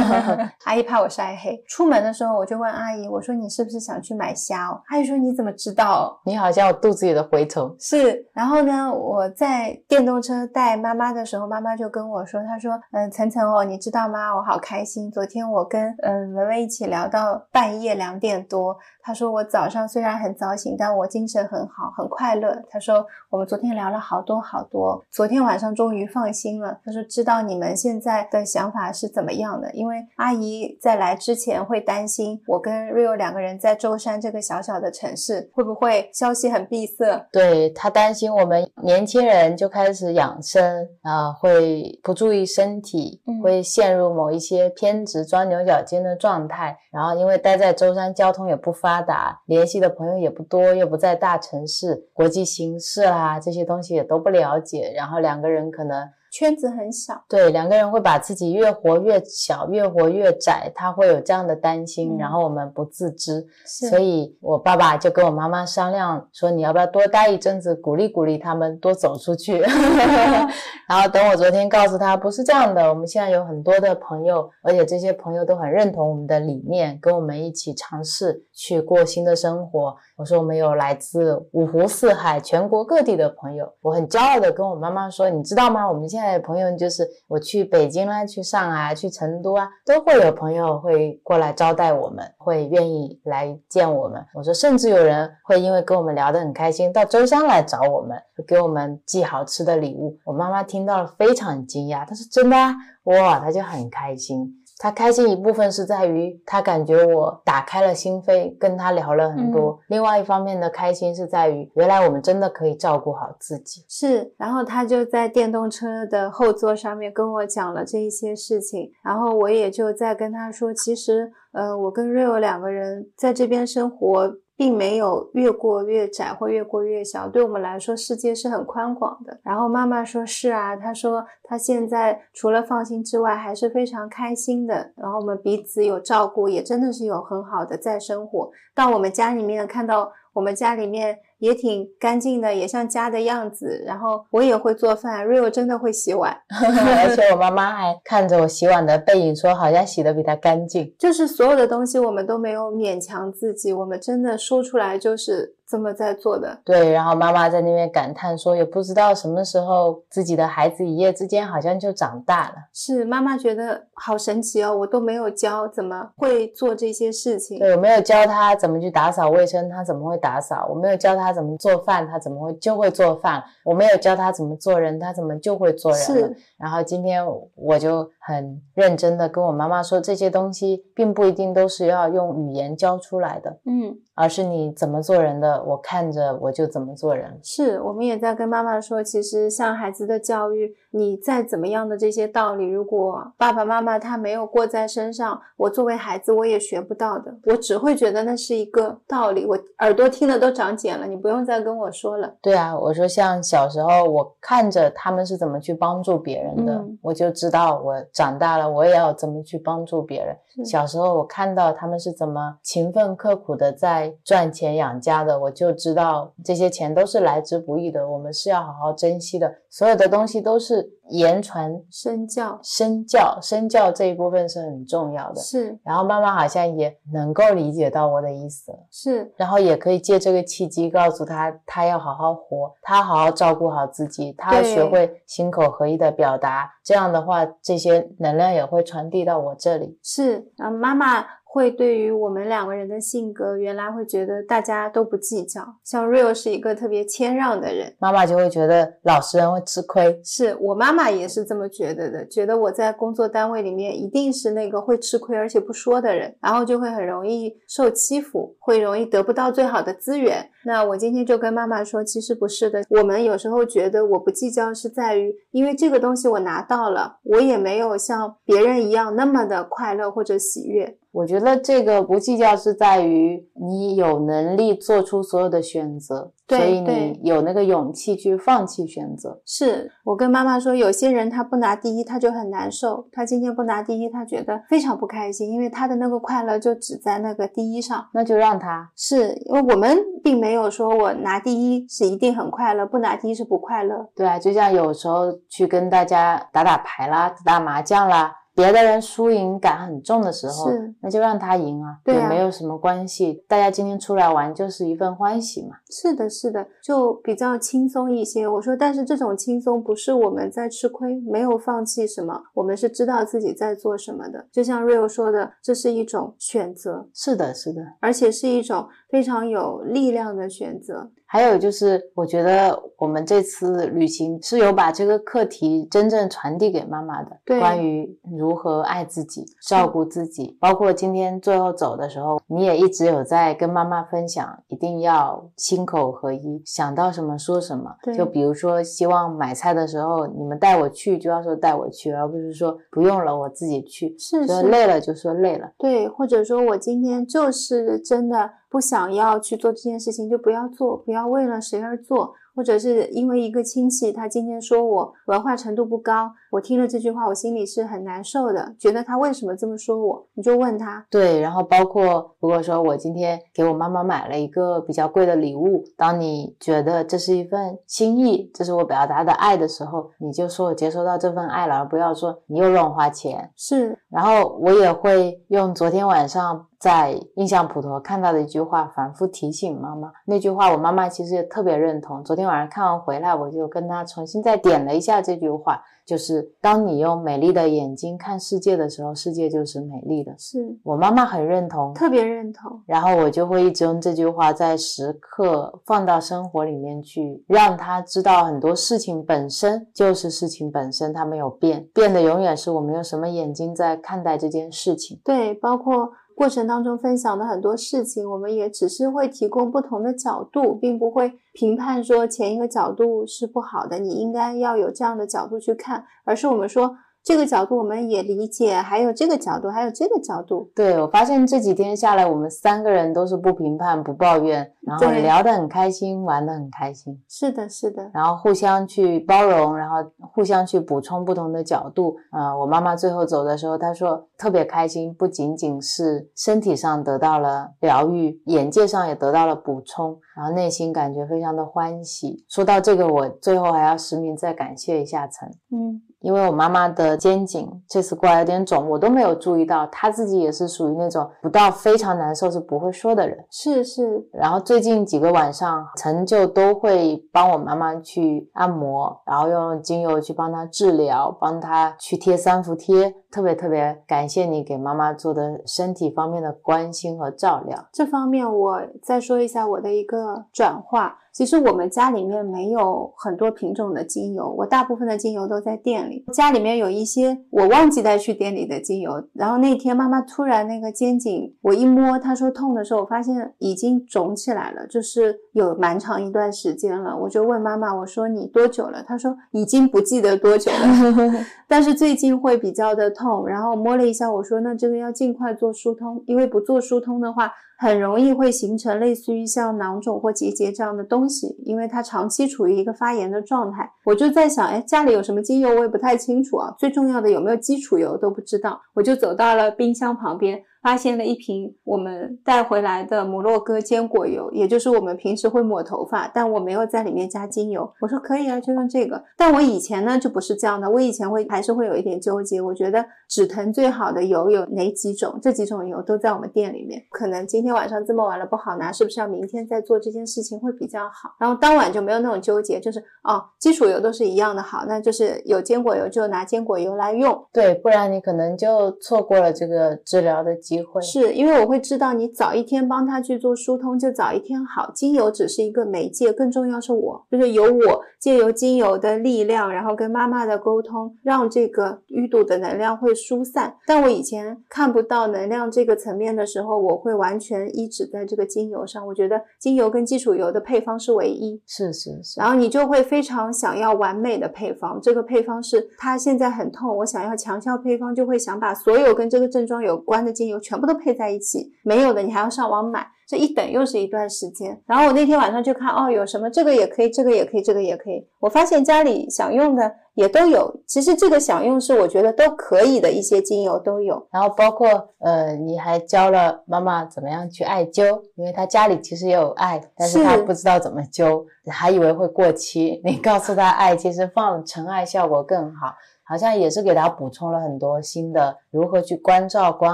阿姨怕我晒黑。出门的时候我就问阿姨，我说你是不是想去买虾？阿姨说你怎么知道？你好像我肚子里的蛔虫。是。然后呢，我在电动车带妈妈的时候，妈妈就跟我说，她说，嗯，晨晨哦，你知道吗？我好开心。昨天我跟嗯文文一起聊到半夜两点多。她说我早上虽然很早醒，但我精神很好，很快乐。她说我们昨天聊了好多好多。昨天晚上终于放心了。他说：“知道你们现在的想法是怎么样的？因为阿姨在来之前会担心我跟 Rio 两个人在舟山这个小小的城市会不会消息很闭塞。对他担心我们年轻人就开始养生啊，会不注意身体，会陷入某一些偏执、钻牛角尖的状态。然后因为待在舟山，交通也不发达，联系的朋友也不多，又不在大城市，国际形势啊这些东西也都不了解。”然后两个人可能。圈子很小，对两个人会把自己越活越小，越活越窄，他会有这样的担心，然后我们不自知，所以我爸爸就跟我妈妈商量说，你要不要多待一阵子，鼓励鼓励他们多走出去。然后等我昨天告诉他不是这样的，我们现在有很多的朋友，而且这些朋友都很认同我们的理念，跟我们一起尝试去过新的生活。我说我们有来自五湖四海、全国各地的朋友，我很骄傲的跟我妈妈说，你知道吗？我们现在朋友就是我去北京啦，去上海、去成都啊，都会有朋友会过来招待我们，会愿意来见我们。我说，甚至有人会因为跟我们聊得很开心，到舟山来找我们，给我们寄好吃的礼物。我妈妈听到了非常惊讶，她说：“真的啊？”哇，她就很开心。他开心一部分是在于他感觉我打开了心扉，跟他聊了很多。另外一方面的开心是在于，原来我们真的可以照顾好自己。是，然后他就在电动车的后座上面跟我讲了这一些事情，然后我也就在跟他说，其实，呃，我跟 Rio 两个人在这边生活。并没有越过越窄或越过越小，对我们来说，世界是很宽广的。然后妈妈说：“是啊，她说她现在除了放心之外，还是非常开心的。然后我们彼此有照顾，也真的是有很好的在生活。到我们家里面看到我们家里面。”也挺干净的，也像家的样子。然后我也会做饭，Rio 真的会洗碗，而且我妈妈还 看着我洗碗的背影说，好像洗的比她干净。就是所有的东西我们都没有勉强自己，我们真的说出来就是。这么在做的，对，然后妈妈在那边感叹说，也不知道什么时候自己的孩子一夜之间好像就长大了。是妈妈觉得好神奇哦，我都没有教怎么会做这些事情。对，我没有教他怎么去打扫卫生，他怎么会打扫？我没有教他怎么做饭，他怎么会就会做饭？我没有教他怎么做人，他怎么就会做人？是。然后今天我就很认真的跟我妈妈说，这些东西并不一定都是要用语言教出来的。嗯。而是你怎么做人的，我看着我就怎么做人。是我们也在跟妈妈说，其实像孩子的教育，你再怎么样的这些道理，如果爸爸妈妈他没有过在身上，我作为孩子我也学不到的。我只会觉得那是一个道理，我耳朵听的都长茧了。你不用再跟我说了。对啊，我说像小时候我看着他们是怎么去帮助别人的，我就知道我长大了我也要怎么去帮助别人。小时候我看到他们是怎么勤奋刻苦的在。赚钱养家的，我就知道这些钱都是来之不易的，我们是要好好珍惜的。所有的东西都是言传身教，身教，身教这一部分是很重要的。是，然后妈妈好像也能够理解到我的意思，是，然后也可以借这个契机告诉他，他要好好活，他好好照顾好自己，他要学会心口合一的表达。这样的话，这些能量也会传递到我这里。是，啊，妈妈。会对于我们两个人的性格，原来会觉得大家都不计较。像 Real 是一个特别谦让的人，妈妈就会觉得老实人会吃亏。是我妈妈也是这么觉得的，觉得我在工作单位里面一定是那个会吃亏而且不说的人，然后就会很容易受欺负，会容易得不到最好的资源。那我今天就跟妈妈说，其实不是的。我们有时候觉得我不计较，是在于因为这个东西我拿到了，我也没有像别人一样那么的快乐或者喜悦。我觉得这个不计较是在于你有能力做出所有的选择，所以你有那个勇气去放弃选择。是我跟妈妈说，有些人他不拿第一，他就很难受。他今天不拿第一，他觉得非常不开心，因为他的那个快乐就只在那个第一上。那就让他是因为我们并没有说我拿第一是一定很快乐，不拿第一是不快乐。对啊，就像有时候去跟大家打打牌啦，打打麻将啦。别的人输赢感很重的时候，那就让他赢啊，也没有什么关系。大家今天出来玩就是一份欢喜嘛。是的，是的，就比较轻松一些。我说，但是这种轻松不是我们在吃亏，没有放弃什么，我们是知道自己在做什么的。就像 Rio 说的，这是一种选择。是的，是的，而且是一种非常有力量的选择。还有就是，我觉得我们这次旅行是有把这个课题真正传递给妈妈的。对，关于如何爱自己、照顾自己，包括今天最后走的时候，你也一直有在跟妈妈分享，一定要心口合一，想到什么说什么。就比如说，希望买菜的时候你们带我去，就要说带我去，而不是说不用了我自己去。是是，累了就说累了。对，或者说我今天就是真的。不想要去做这件事情，就不要做，不要为了谁而做。或者是因为一个亲戚，他今天说我文化程度不高，我听了这句话，我心里是很难受的，觉得他为什么这么说我？你就问他。对，然后包括如果说我今天给我妈妈买了一个比较贵的礼物，当你觉得这是一份心意，这是我表达的爱的时候，你就说我接收到这份爱了，而不要说你又乱花钱。是，然后我也会用昨天晚上在印象普陀看到的一句话，反复提醒妈妈。那句话我妈妈其实也特别认同。昨天。晚上看完回来，我就跟她重新再点了一下这句话，就是当你用美丽的眼睛看世界的时候，世界就是美丽的。是我妈妈很认同，特别认同。然后我就会一直用这句话在时刻放到生活里面去，让她知道很多事情本身就是事情本身，它没有变，变的永远是我们用什么眼睛在看待这件事情。对，包括。过程当中分享的很多事情，我们也只是会提供不同的角度，并不会评判说前一个角度是不好的，你应该要有这样的角度去看，而是我们说。这个角度我们也理解，还有这个角度，还有这个角度。对我发现这几天下来，我们三个人都是不评判、不抱怨，然后聊得很开心，玩得很开心。是的，是的。然后互相去包容，然后互相去补充不同的角度。呃，我妈妈最后走的时候，她说特别开心，不仅仅是身体上得到了疗愈，眼界上也得到了补充，然后内心感觉非常的欢喜。说到这个，我最后还要实名再感谢一下陈。嗯。因为我妈妈的肩颈这次过来有点肿，我都没有注意到。她自己也是属于那种不到非常难受是不会说的人。是是。然后最近几个晚上，陈就都会帮我妈妈去按摩，然后用精油去帮她治疗，帮她去贴三伏贴。特别特别感谢你给妈妈做的身体方面的关心和照料。这方面我再说一下我的一个转化。其实我们家里面没有很多品种的精油，我大部分的精油都在店里。家里面有一些我忘记带去店里的精油，然后那天妈妈突然那个肩颈，我一摸，她说痛的时候，我发现已经肿起来了，就是有蛮长一段时间了。我就问妈妈，我说你多久了？她说已经不记得多久了，但是最近会比较的痛。然后摸了一下，我说那这个要尽快做疏通，因为不做疏通的话。很容易会形成类似于像囊肿或结节这样的东西，因为它长期处于一个发炎的状态。我就在想，哎，家里有什么精油我也不太清楚啊。最重要的有没有基础油都不知道。我就走到了冰箱旁边。发现了一瓶我们带回来的摩洛哥坚果油，也就是我们平时会抹头发，但我没有在里面加精油。我说可以啊，就用这个。但我以前呢就不是这样的，我以前会还是会有一点纠结。我觉得止疼最好的油有哪几种？这几种油都在我们店里面。可能今天晚上这么晚了不好拿，是不是要明天再做这件事情会比较好？然后当晚就没有那种纠结，就是哦，基础油都是一样的好，那就是有坚果油就拿坚果油来用。对，不然你可能就错过了这个治疗的机。会。是因为我会知道你早一天帮他去做疏通，就早一天好。精油只是一个媒介，更重要是我，就是由我借由精油的力量，然后跟妈妈的沟通，让这个淤堵的能量会疏散。但我以前看不到能量这个层面的时候，我会完全依止在这个精油上。我觉得精油跟基础油的配方是唯一，是是是。然后你就会非常想要完美的配方，这个配方是他现在很痛，我想要强效配方，就会想把所有跟这个症状有关的精油全部都配在一起。没有的，你还要上网买。这一等又是一段时间，然后我那天晚上就看哦，有什么这个也可以，这个也可以，这个也可以。我发现家里想用的也都有，其实这个想用是我觉得都可以的一些精油都有。然后包括呃，你还教了妈妈怎么样去艾灸，因为她家里其实也有艾，但是她不知道怎么灸，还以为会过期。你告诉她艾其实放陈艾效果更好，好像也是给他补充了很多新的如何去关照关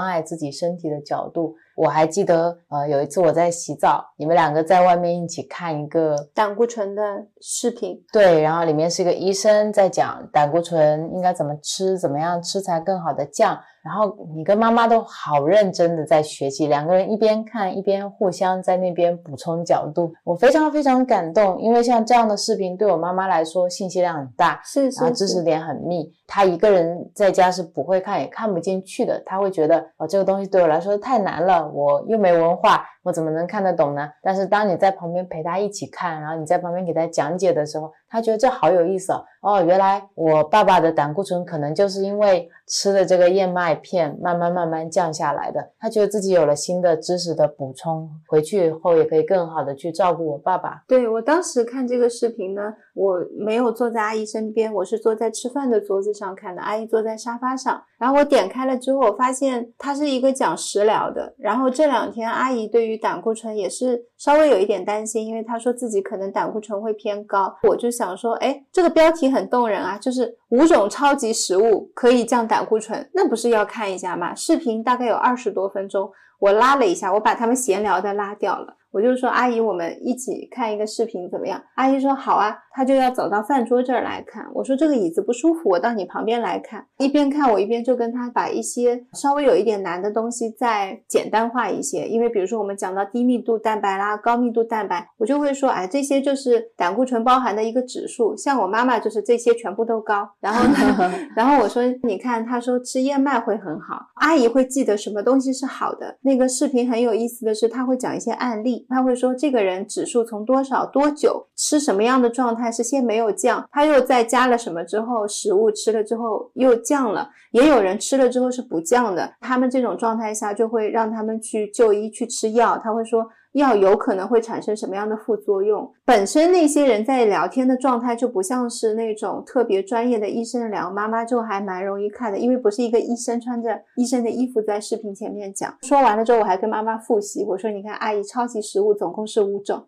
爱自己身体的角度。我还记得，呃，有一次我在洗澡，你们两个在外面一起看一个胆固醇的视频，对，然后里面是一个医生在讲胆固醇应该怎么吃，怎么样吃才更好的降。然后你跟妈妈都好认真的在学习，两个人一边看一边互相在那边补充角度，我非常非常感动，因为像这样的视频对我妈妈来说信息量很大，是是，然后知识点很密，她一个人在家是不会看也看不进去的，她会觉得哦这个东西对我来说太难了，我又没文化。我怎么能看得懂呢？但是当你在旁边陪他一起看，然后你在旁边给他讲解的时候，他觉得这好有意思哦。哦，原来我爸爸的胆固醇可能就是因为吃了这个燕麦片，慢慢慢慢降下来的。他觉得自己有了新的知识的补充，回去以后也可以更好的去照顾我爸爸。对我当时看这个视频呢，我没有坐在阿姨身边，我是坐在吃饭的桌子上看的，阿姨坐在沙发上。然后我点开了之后，我发现它是一个讲食疗的。然后这两天阿姨对于胆固醇也是稍微有一点担心，因为她说自己可能胆固醇会偏高。我就想说，哎，这个标题很动人啊，就是五种超级食物可以降胆固醇，那不是要看一下吗？视频大概有二十多分钟，我拉了一下，我把他们闲聊的拉掉了。我就说阿姨，我们一起看一个视频怎么样？阿姨说好啊，她就要走到饭桌这儿来看。我说这个椅子不舒服，我到你旁边来看。一边看我一边就跟她把一些稍微有一点难的东西再简单化一些。因为比如说我们讲到低密度蛋白啦、高密度蛋白，我就会说哎，这些就是胆固醇包含的一个指数。像我妈妈就是这些全部都高。然后呢，然后我说你看，她说吃燕麦会很好。阿姨会记得什么东西是好的。那个视频很有意思的是，她会讲一些案例。他会说，这个人指数从多少多久吃什么样的状态是先没有降，他又再加了什么之后，食物吃了之后又降了。也有人吃了之后是不降的，他们这种状态下就会让他们去就医去吃药。他会说。药有可能会产生什么样的副作用？本身那些人在聊天的状态就不像是那种特别专业的医生聊，妈妈就还蛮容易看的，因为不是一个医生穿着医生的衣服在视频前面讲。说完了之后，我还跟妈妈复习，我说：“你看，阿姨超级食物总共是五种，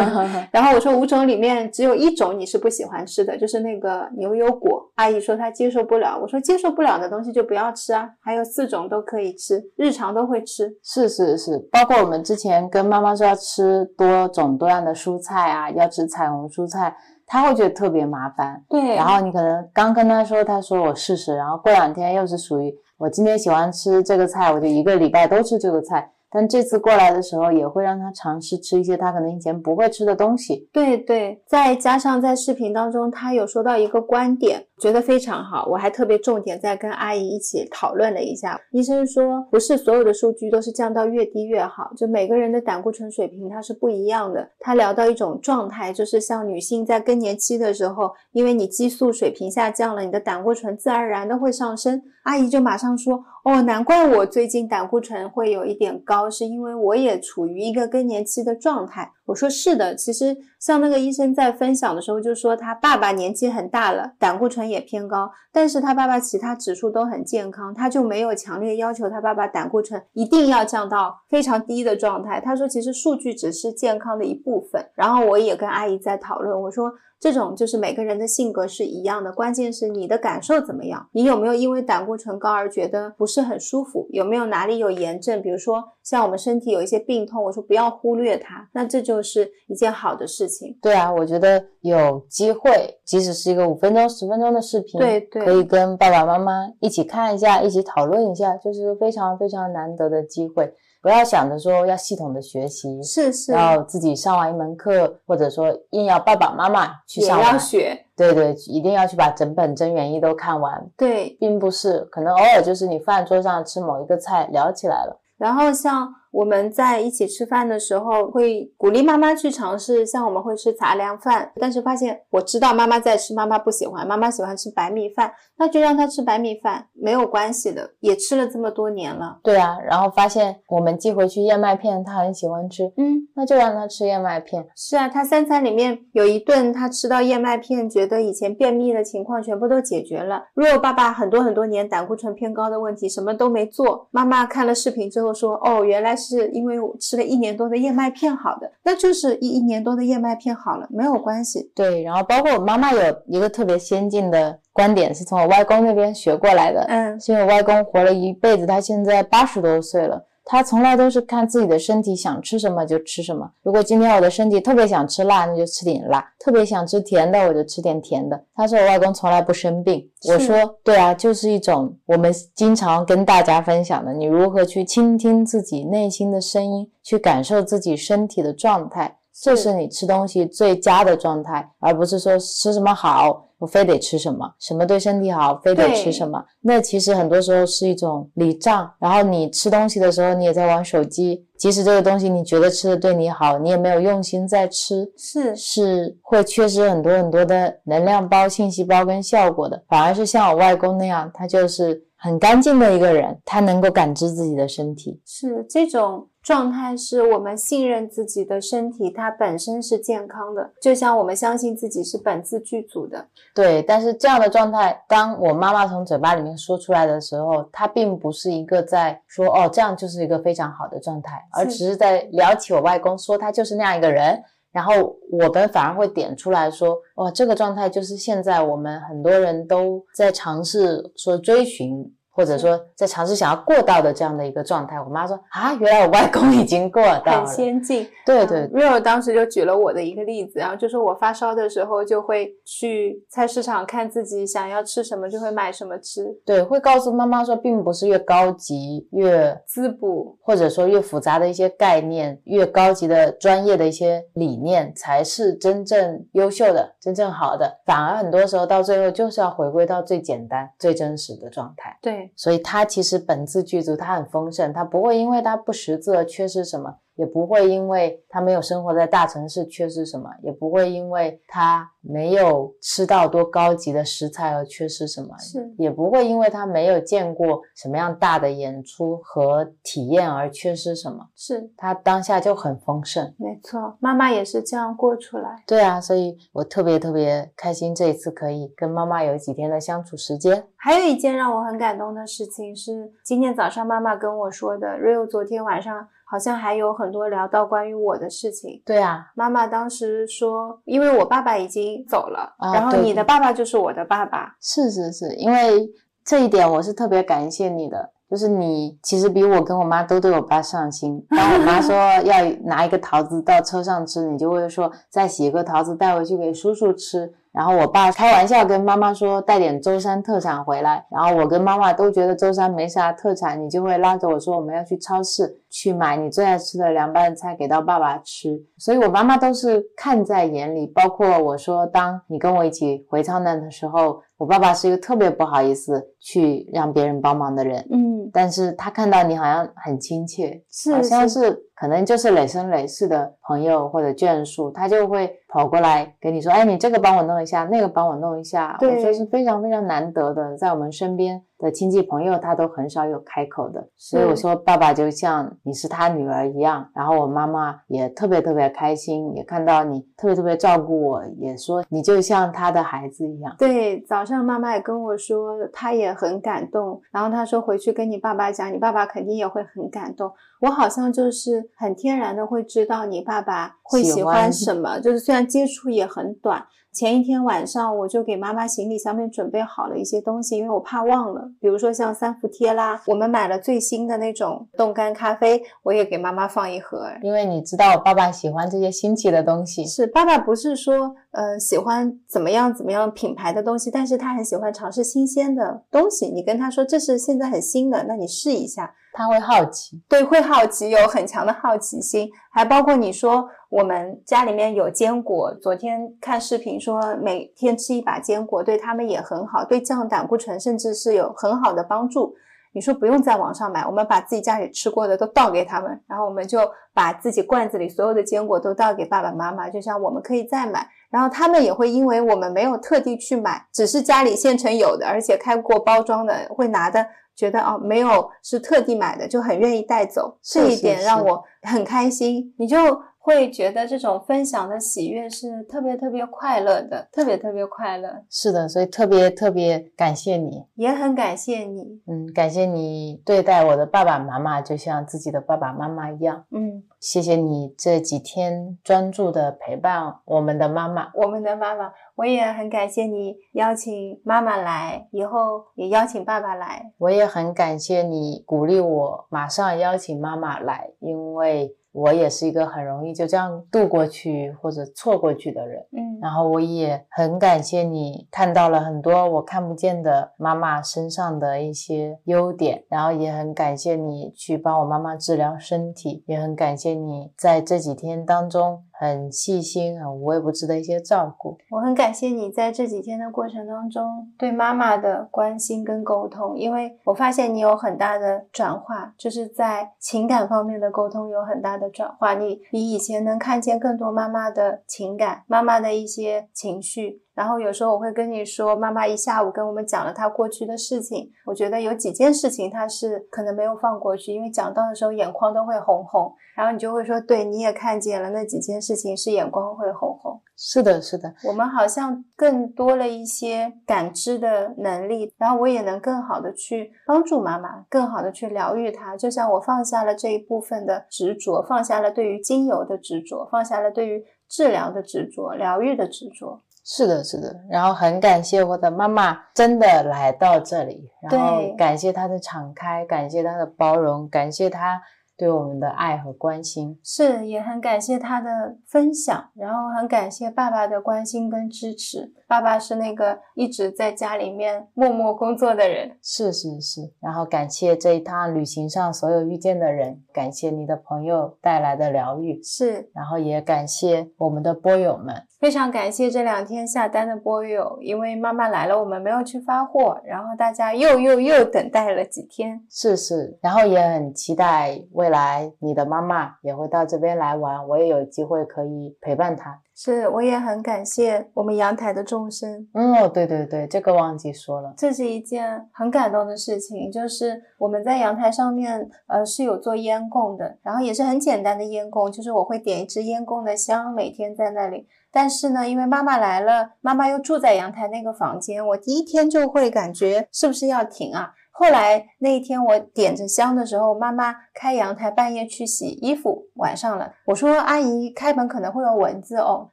然后我说五种里面只有一种你是不喜欢吃的，就是那个牛油果。阿姨说她接受不了，我说接受不了的东西就不要吃啊。还有四种都可以吃，日常都会吃。是是是，包括我们之前跟妈妈。说要吃多种多样的蔬菜啊，要吃彩虹蔬菜，他会觉得特别麻烦。对，然后你可能刚跟他说，他说我试试，然后过两天又是属于我今天喜欢吃这个菜，我就一个礼拜都吃这个菜。但这次过来的时候，也会让他尝试吃一些他可能以前不会吃的东西。对对，再加上在视频当中，他有说到一个观点。觉得非常好，我还特别重点在跟阿姨一起讨论了一下。医生说，不是所有的数据都是降到越低越好，就每个人的胆固醇水平它是不一样的。他聊到一种状态，就是像女性在更年期的时候，因为你激素水平下降了，你的胆固醇自然而然的会上升。阿姨就马上说，哦，难怪我最近胆固醇会有一点高，是因为我也处于一个更年期的状态。我说是的，其实像那个医生在分享的时候就说，他爸爸年纪很大了，胆固醇也偏高，但是他爸爸其他指数都很健康，他就没有强烈要求他爸爸胆固醇一定要降到非常低的状态。他说，其实数据只是健康的一部分。然后我也跟阿姨在讨论，我说。这种就是每个人的性格是一样的，关键是你的感受怎么样，你有没有因为胆固醇高而觉得不是很舒服，有没有哪里有炎症，比如说像我们身体有一些病痛，我说不要忽略它，那这就是一件好的事情。对啊，我觉得有机会，即使是一个五分钟、十分钟的视频，对对，可以跟爸爸妈妈一起看一下，一起讨论一下，就是非常非常难得的机会。不要想着说要系统的学习，是是，要自己上完一门课，或者说硬要爸爸妈妈去上也要学，对对，一定要去把整本真元一都看完。对，并不是，可能偶尔就是你饭桌上吃某一个菜聊起来了，然后像。我们在一起吃饭的时候，会鼓励妈妈去尝试，像我们会吃杂粮饭，但是发现我知道妈妈在吃，妈妈不喜欢，妈妈喜欢吃白米饭，那就让她吃白米饭，没有关系的，也吃了这么多年了。对啊，然后发现我们寄回去燕麦片，她很喜欢吃，嗯，那就让她吃燕麦片。是啊，她三餐里面有一顿她吃到燕麦片，觉得以前便秘的情况全部都解决了。如果爸爸很多很多年胆固醇偏高的问题什么都没做，妈妈看了视频之后说，哦，原来是因为我。吃了一年多的燕麦片，好的，那就是一一年多的燕麦片好了，没有关系。对，然后包括我妈妈有一个特别先进的观点，是从我外公那边学过来的。嗯，因为我外公活了一辈子，他现在八十多岁了。他从来都是看自己的身体想吃什么就吃什么。如果今天我的身体特别想吃辣，那就吃点辣；特别想吃甜的，我就吃点甜的。他说我外公从来不生病。我说对啊，就是一种我们经常跟大家分享的，你如何去倾听自己内心的声音，去感受自己身体的状态，这是你吃东西最佳的状态，而不是说吃什么好。我非得吃什么，什么对身体好，非得吃什么。那其实很多时候是一种礼仗。然后你吃东西的时候，你也在玩手机。即使这个东西你觉得吃的对你好，你也没有用心在吃，是是会缺失很多很多的能量包、信息包跟效果的。反而是像我外公那样，他就是很干净的一个人，他能够感知自己的身体，是这种。状态是我们信任自己的身体，它本身是健康的，就像我们相信自己是本自具足的。对，但是这样的状态，当我妈妈从嘴巴里面说出来的时候，她并不是一个在说哦，这样就是一个非常好的状态，而只是在聊起我外公，说他就是那样一个人。然后我们反而会点出来说，哇，这个状态就是现在我们很多人都在尝试说追寻。或者说，在尝试想要过到的这样的一个状态，我妈说啊，原来我外公已经过到了，很先进。对对，Rio 当时就举了我的一个例子，然后就是我发烧的时候就会去菜市场看自己想要吃什么，就会买什么吃。对，会告诉妈妈说，并不是越高级越滋补，或者说越复杂的一些概念，越高级的专业的一些理念才是真正优秀的、真正好的，反而很多时候到最后就是要回归到最简单、最真实的状态。对。所以他其实本自具足，他很丰盛，他不会因为他不识字而缺失什么。也不会因为他没有生活在大城市缺失什么，也不会因为他没有吃到多高级的食材而缺失什么，是也不会因为他没有见过什么样大的演出和体验而缺失什么，是他当下就很丰盛。没错，妈妈也是这样过出来。对啊，所以我特别特别开心，这一次可以跟妈妈有几天的相处时间。还有一件让我很感动的事情是，今天早上妈妈跟我说的，Rio 昨天晚上。好像还有很多聊到关于我的事情。对啊，妈妈当时说，因为我爸爸已经走了，然后你的爸爸就是我的爸爸。是是是，因为这一点我是特别感谢你的，就是你其实比我跟我妈都对我爸上心。当我妈说 要拿一个桃子到车上吃，你就会说再洗一个桃子带回去给叔叔吃。然后我爸开玩笑跟妈妈说带点舟山特产回来，然后我跟妈妈都觉得舟山没啥特产，你就会拉着我说我们要去超市去买你最爱吃的凉拌菜给到爸爸吃。所以我妈妈都是看在眼里，包括我说当你跟我一起回苍南的时候，我爸爸是一个特别不好意思去让别人帮忙的人，嗯，但是他看到你好像很亲切，是好像是可能就是累生累世的朋友或者眷属，他就会。跑过来跟你说，哎，你这个帮我弄一下，那个帮我弄一下，我觉得是非常非常难得的，在我们身边的亲戚朋友，他都很少有开口的。所以我说，爸爸就像你是他女儿一样，然后我妈妈也特别特别开心，也看到你特别特别照顾我，也说你就像他的孩子一样。对，早上妈妈也跟我说，她也很感动，然后他说回去跟你爸爸讲，你爸爸肯定也会很感动。我好像就是很天然的会知道你爸爸会喜欢什么，就是虽然接触也很短。前一天晚上我就给妈妈行李箱面准备好了一些东西，因为我怕忘了，比如说像三伏贴啦，我们买了最新的那种冻干咖啡，我也给妈妈放一盒。因为你知道爸爸喜欢这些新奇的东西，是爸爸不是说呃喜欢怎么样怎么样品牌的东西，但是他很喜欢尝试新鲜的东西。你跟他说这是现在很新的，那你试一下。他会好奇，对，会好奇，有很强的好奇心，还包括你说我们家里面有坚果，昨天看视频说每天吃一把坚果对他们也很好，对降胆固醇甚至是有很好的帮助。你说不用在网上买，我们把自己家里吃过的都倒给他们，然后我们就把自己罐子里所有的坚果都倒给爸爸妈妈，就像我们可以再买，然后他们也会因为我们没有特地去买，只是家里现成有的，而且开过包装的，会拿的。觉得哦，没有是特地买的，就很愿意带走，这一点让我很开心。你就。会觉得这种分享的喜悦是特别特别快乐的，特别特别快乐。是的，所以特别特别感谢你，也很感谢你。嗯，感谢你对待我的爸爸妈妈就像自己的爸爸妈妈一样。嗯，谢谢你这几天专注的陪伴我们的妈妈，我们的妈妈。我也很感谢你邀请妈妈来，以后也邀请爸爸来。我也很感谢你鼓励我马上邀请妈妈来，因为。我也是一个很容易就这样度过去或者错过去的人，嗯，然后我也很感谢你看到了很多我看不见的妈妈身上的一些优点，然后也很感谢你去帮我妈妈治疗身体，也很感谢你在这几天当中。很细心、很无微不至的一些照顾，我很感谢你在这几天的过程当中对妈妈的关心跟沟通，因为我发现你有很大的转化，就是在情感方面的沟通有很大的转化。你比以前能看见更多妈妈的情感、妈妈的一些情绪。然后有时候我会跟你说，妈妈一下午跟我们讲了她过去的事情，我觉得有几件事情她是可能没有放过去，因为讲到的时候眼眶都会红红。然后你就会说，对，你也看见了那几件事情是眼光会红红。是的，是的，我们好像更多了一些感知的能力，然后我也能更好的去帮助妈妈，更好的去疗愈她。就像我放下了这一部分的执着，放下了对于精油的执着，放下了对于治疗的执着、疗愈的执着。是的，是的，然后很感谢我的妈妈真的来到这里，然后感谢她的敞开，感谢她的包容，感谢她对我们的爱和关心，是也很感谢她的分享，然后很感谢爸爸的关心跟支持。爸爸是那个一直在家里面默默工作的人，是是是。然后感谢这一趟旅行上所有遇见的人，感谢你的朋友带来的疗愈，是。然后也感谢我们的波友们。非常感谢这两天下单的波友，因为妈妈来了，我们没有去发货，然后大家又又又等待了几天，是是，然后也很期待未来你的妈妈也会到这边来玩，我也有机会可以陪伴她。是，我也很感谢我们阳台的众生。嗯，对对对，这个忘记说了，这是一件很感动的事情，就是我们在阳台上面，呃，是有做烟供的，然后也是很简单的烟供，就是我会点一支烟供的香，每天在那里。但是呢，因为妈妈来了，妈妈又住在阳台那个房间，我第一天就会感觉是不是要停啊？后来那一天我点着香的时候，妈妈开阳台半夜去洗衣服，晚上了，我说阿姨开门可能会有蚊子哦，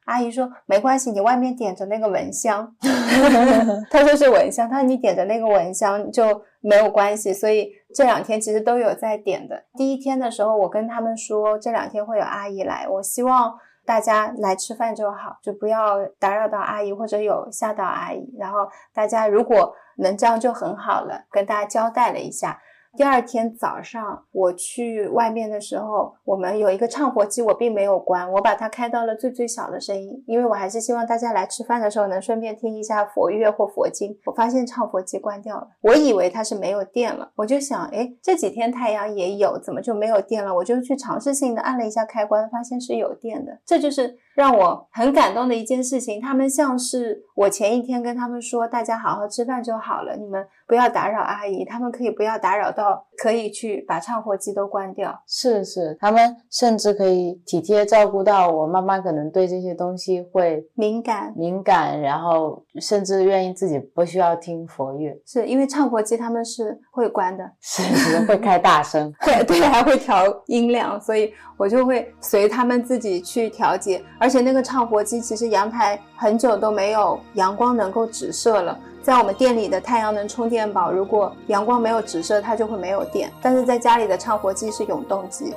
阿姨说没关系，你外面点着那个蚊香，她说是蚊香，她说你点着那个蚊香就没有关系，所以这两天其实都有在点的。第一天的时候，我跟他们说这两天会有阿姨来，我希望。大家来吃饭就好，就不要打扰到阿姨或者有吓到阿姨。然后大家如果能这样就很好了，跟大家交代了一下。第二天早上我去外面的时候，我们有一个唱佛机，我并没有关，我把它开到了最最小的声音，因为我还是希望大家来吃饭的时候能顺便听一下佛乐或佛经。我发现唱佛机关掉了，我以为它是没有电了，我就想，哎，这几天太阳也有，怎么就没有电了？我就去尝试性的按了一下开关，发现是有电的，这就是。让我很感动的一件事情，他们像是我前一天跟他们说，大家好好吃饭就好了，你们不要打扰阿姨，他们可以不要打扰到可以去把唱活机都关掉。是是，他们甚至可以体贴照顾到我妈妈，可能对这些东西会敏感敏感，然后甚至愿意自己不需要听佛乐，是因为唱活机他们是会关的，是是会开大声，对对还会调音量，所以我就会随他们自己去调节。而且那个唱活机其实阳台很久都没有阳光能够直射了。在我们店里的太阳能充电宝，如果阳光没有直射，它就会没有电。但是在家里的唱活机是永动机。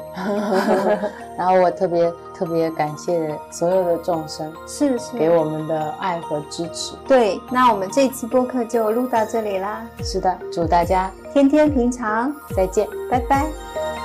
然后我特别特别感谢所有的众生，是是给我们的爱和支持。对，那我们这期播客就录到这里啦。是的，祝大家天天平常，再见，拜拜。